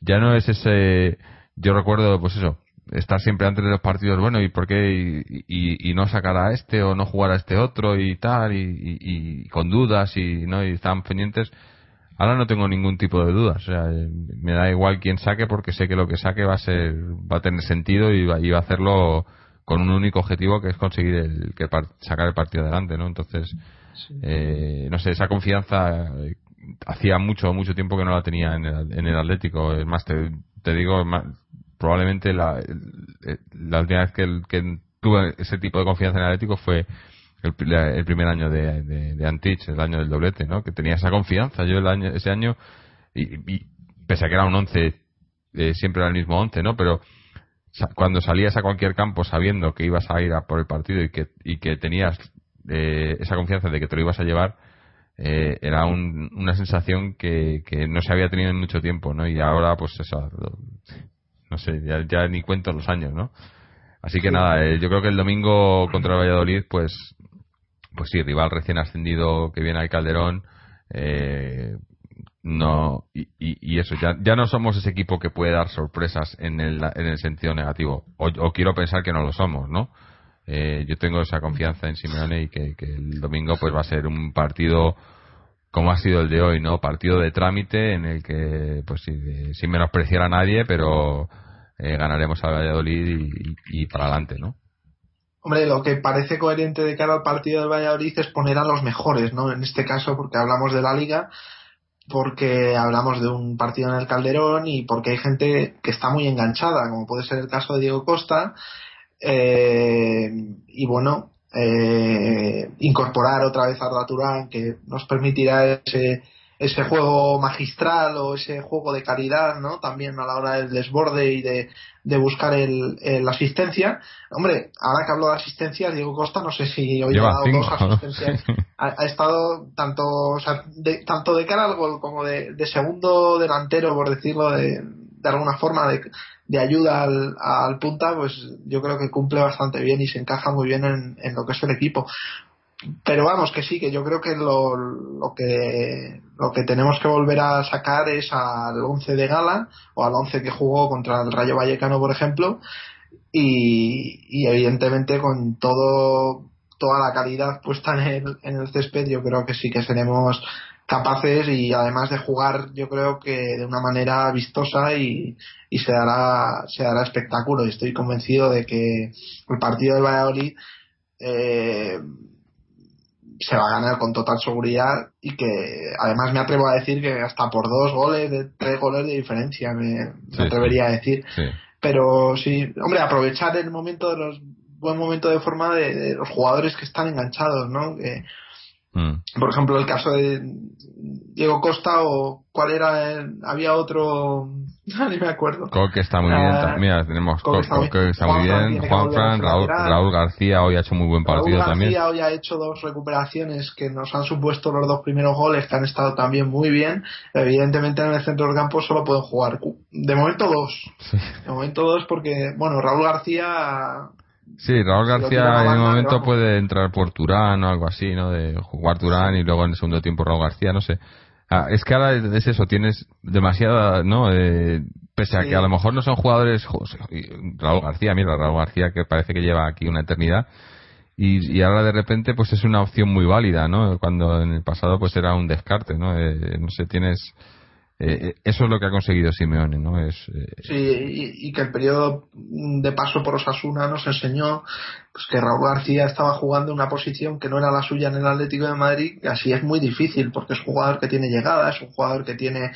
[SPEAKER 1] ya no es ese yo recuerdo pues eso estar siempre antes de los partidos bueno y por qué y, y, no sacar a este o no jugar a este otro y tal y, y, con dudas y no y están pendientes. Ahora no tengo ningún tipo de dudas o sea me da igual quién saque porque sé que lo que saque va a ser va a tener sentido y va, y va a hacerlo con un único objetivo que es conseguir el que sacar el partido adelante no entonces eh, no sé esa confianza hacía mucho, mucho tiempo que no la tenía en el, en el Atlético. Es más, te, digo, probablemente la, la última vez que, que tuve ese tipo de confianza en el Atlético fue el, primer año de, Antich, el año del doblete, ¿no? Que tenía esa confianza. Yo el año, ese año, y, pese a que era un once, eh, siempre era el mismo once, ¿no? Pero cuando salías a cualquier campo sabiendo que ibas a ir a por el partido y que, y que tenías eh, esa confianza de que te lo ibas a llevar, eh, era una sensación que, que no se había tenido en mucho tiempo, ¿no? Y ahora, pues eso, no sé, ya, ya ni cuento los años, ¿no? Así que nada, eh, yo creo que el domingo contra el Valladolid, pues, pues sí, rival recién ascendido que viene al Calderón, eh, no y, y, eso ya, ya no somos ese equipo que puede dar sorpresas en el, en el sentido negativo o, quiero pensar que no lo somos no eh, yo tengo esa confianza en Simeone y que, el domingo pues va a ser un partido como ha sido el de hoy no partido de trámite en el que pues sin menospreciar a nadie pero eh, ganaremos al Valladolid y, para adelante, ¿no?
[SPEAKER 2] Hombre, lo que parece coherente de cara al partido del Valladolid es poner a los mejores, ¿no? En este caso, porque hablamos de la liga, porque hablamos de un partido en el Calderón y porque hay gente que está muy enganchada, como puede ser el caso de Diego Costa. Eh, y bueno, eh, incorporar otra vez a Arda Turán, que nos permitirá ese ese juego magistral o ese juego de calidad, ¿no? También a la hora del desborde y de, buscar el, la asistencia. Hombre, ahora que hablo de asistencia, Diego Costa, no sé si hoy ha dado dos asistencias. ha, estado tanto, o sea, de, tanto de cara al gol como de, segundo delantero, por decirlo de, de alguna forma, de, de ayuda al, al, punta, pues yo creo que cumple bastante bien y se encaja muy bien en, en lo que es el equipo. Pero vamos que sí que yo creo que lo, lo que lo que tenemos que volver a sacar es al 11 de gala o al 11 que jugó contra el Rayo Vallecano por ejemplo y, y evidentemente con todo toda la calidad puesta en el, en el césped yo creo que sí que seremos capaces y además de jugar yo creo que de una manera vistosa y, y se dará se dará espectáculo y estoy convencido de que el partido del Valladolid eh, se va a ganar con total seguridad y que además me atrevo a decir que hasta por dos goles, de tres goles de diferencia, me, atrevería a decir. Pero sí, hombre, aprovechar el momento de los buen momento de forma de, los jugadores que están enganchados, ¿no? Que, mm. Por ejemplo, el caso de Diego Costa o cuál era, había otro ni me acuerdo.
[SPEAKER 1] que está muy bien. Ah, mira, tenemos Coque, que está muy bien. Juan Fran, Raúl, García hoy ha hecho muy buen partido Raúl también.
[SPEAKER 2] García hoy ha hecho dos recuperaciones que nos han supuesto los dos primeros goles que han estado también muy bien. Evidentemente en el centro del campo solo pueden jugar de momento dos. De momento dos porque, bueno, Raúl García
[SPEAKER 1] Sí, Raúl García en un momento puede entrar por Turán o algo así, ¿no? De jugar Turán y luego en el segundo tiempo Raúl García, no sé. Ah, es que ahora es eso, tienes demasiada, ¿no? Eh, pese a que a lo mejor no son jugadores. Raúl García, mira, Raúl García que parece que lleva aquí una eternidad. Y, y, ahora de repente pues es una opción muy válida, ¿no? Cuando en el pasado pues era un descarte, ¿no? Eh, no sé, tienes eh, eh, eso es lo que ha conseguido Simeone, ¿no? Es,
[SPEAKER 2] eh, Sí, y, que el periodo de paso por Osasuna nos enseñó pues, que Raúl García estaba jugando una posición que no era la suya en el Atlético de Madrid, y así es muy difícil, porque es un jugador que tiene llegada, es un jugador que tiene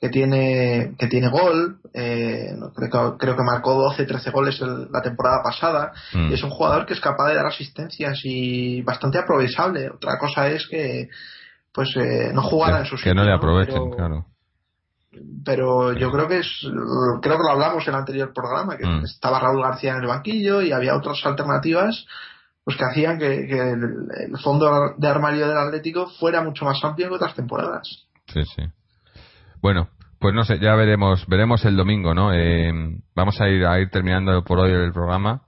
[SPEAKER 2] que tiene que tiene gol creo, creo, que marcó 12 13 goles la temporada pasada mm. y es un jugador que es capaz de dar asistencias y bastante aprovechable otra cosa es que pues no jugara en su
[SPEAKER 1] que no le aprovechen claro
[SPEAKER 2] pero yo creo que es creo que lo hablamos en el anterior programa que mm. estaba Raúl García en el banquillo y había otras alternativas pues que hacían que, el, fondo de armario del Atlético fuera mucho más amplio que otras temporadas.
[SPEAKER 1] Sí sí. Bueno pues no sé ya veremos veremos el domingo no eh, vamos a ir a ir terminando por hoy el programa.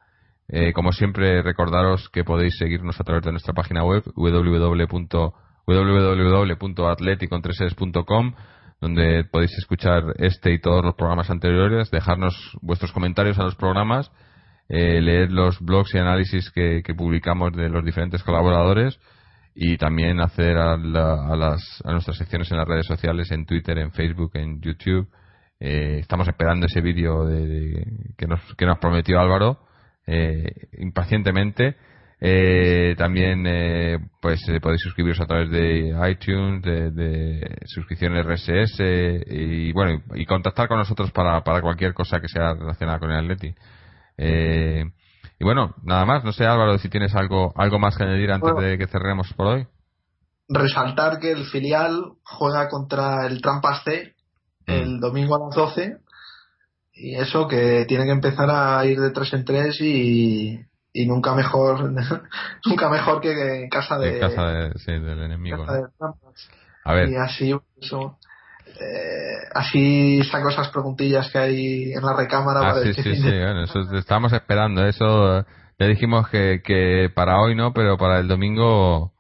[SPEAKER 1] Eh, como siempre recordaros que podéis seguirnos a través de nuestra página web www.atleticontreses.com donde podéis escuchar este y todos los programas anteriores, dejarnos vuestros comentarios a los programas, eh, leer los blogs y análisis que, publicamos de los diferentes colaboradores y también acceder a, las, a nuestras secciones en las redes sociales, en Twitter, en Facebook, en YouTube. Eh, estamos esperando ese vídeo de, que, nos, que nos prometió Álvaro eh, impacientemente. Eh, también eh, pues eh, podéis suscribiros a través de iTunes, de, de suscripción RSS y bueno y contactar con nosotros para, para cualquier cosa que sea relacionada con el Atleti. Eh, y bueno, nada más. No sé Álvaro si tienes algo algo más que añadir antes
[SPEAKER 2] Bueno.
[SPEAKER 1] de que cerremos por hoy.
[SPEAKER 2] Resaltar que el filial juega contra el Trampas C el domingo a las 12 y eso que tiene que empezar a ir de tres en tres y, y nunca mejor nunca mejor que en casa de,
[SPEAKER 1] en casa de- sí, del enemigo. A ver,
[SPEAKER 2] y así eso eh, así saco esas preguntillas que hay en la recámara
[SPEAKER 1] Ah,
[SPEAKER 2] para
[SPEAKER 1] sí, sí, sí, bueno, eso estábamos esperando. Eso ya dijimos que, que para hoy no, pero para el domingo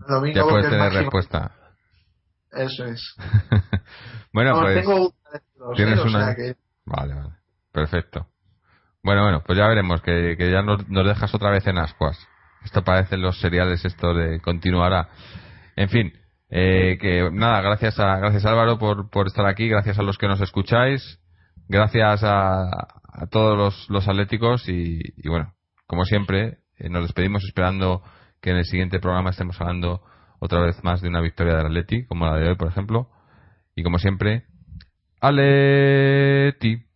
[SPEAKER 2] el domingo
[SPEAKER 1] ya puedes
[SPEAKER 2] es
[SPEAKER 1] tener respuesta.
[SPEAKER 2] eso es
[SPEAKER 1] bueno, pues
[SPEAKER 2] tengo
[SPEAKER 1] tienes.
[SPEAKER 2] O
[SPEAKER 1] una-
[SPEAKER 2] que
[SPEAKER 1] vale, vale, perfecto. Bueno, bueno, pues ya veremos que, ya nos, dejas otra vez en ascuas. Esto parecen los seriales esto de continuará. En fin, eh, que nada, gracias a gracias Álvaro por, por estar aquí, gracias a los que nos escucháis, gracias a, a todos los, los atléticos y, y bueno, como siempre, eh, nos despedimos esperando que en el siguiente programa estemos hablando otra vez más de una victoria del Atleti, como la de hoy, por ejemplo. Y como siempre, Aleti.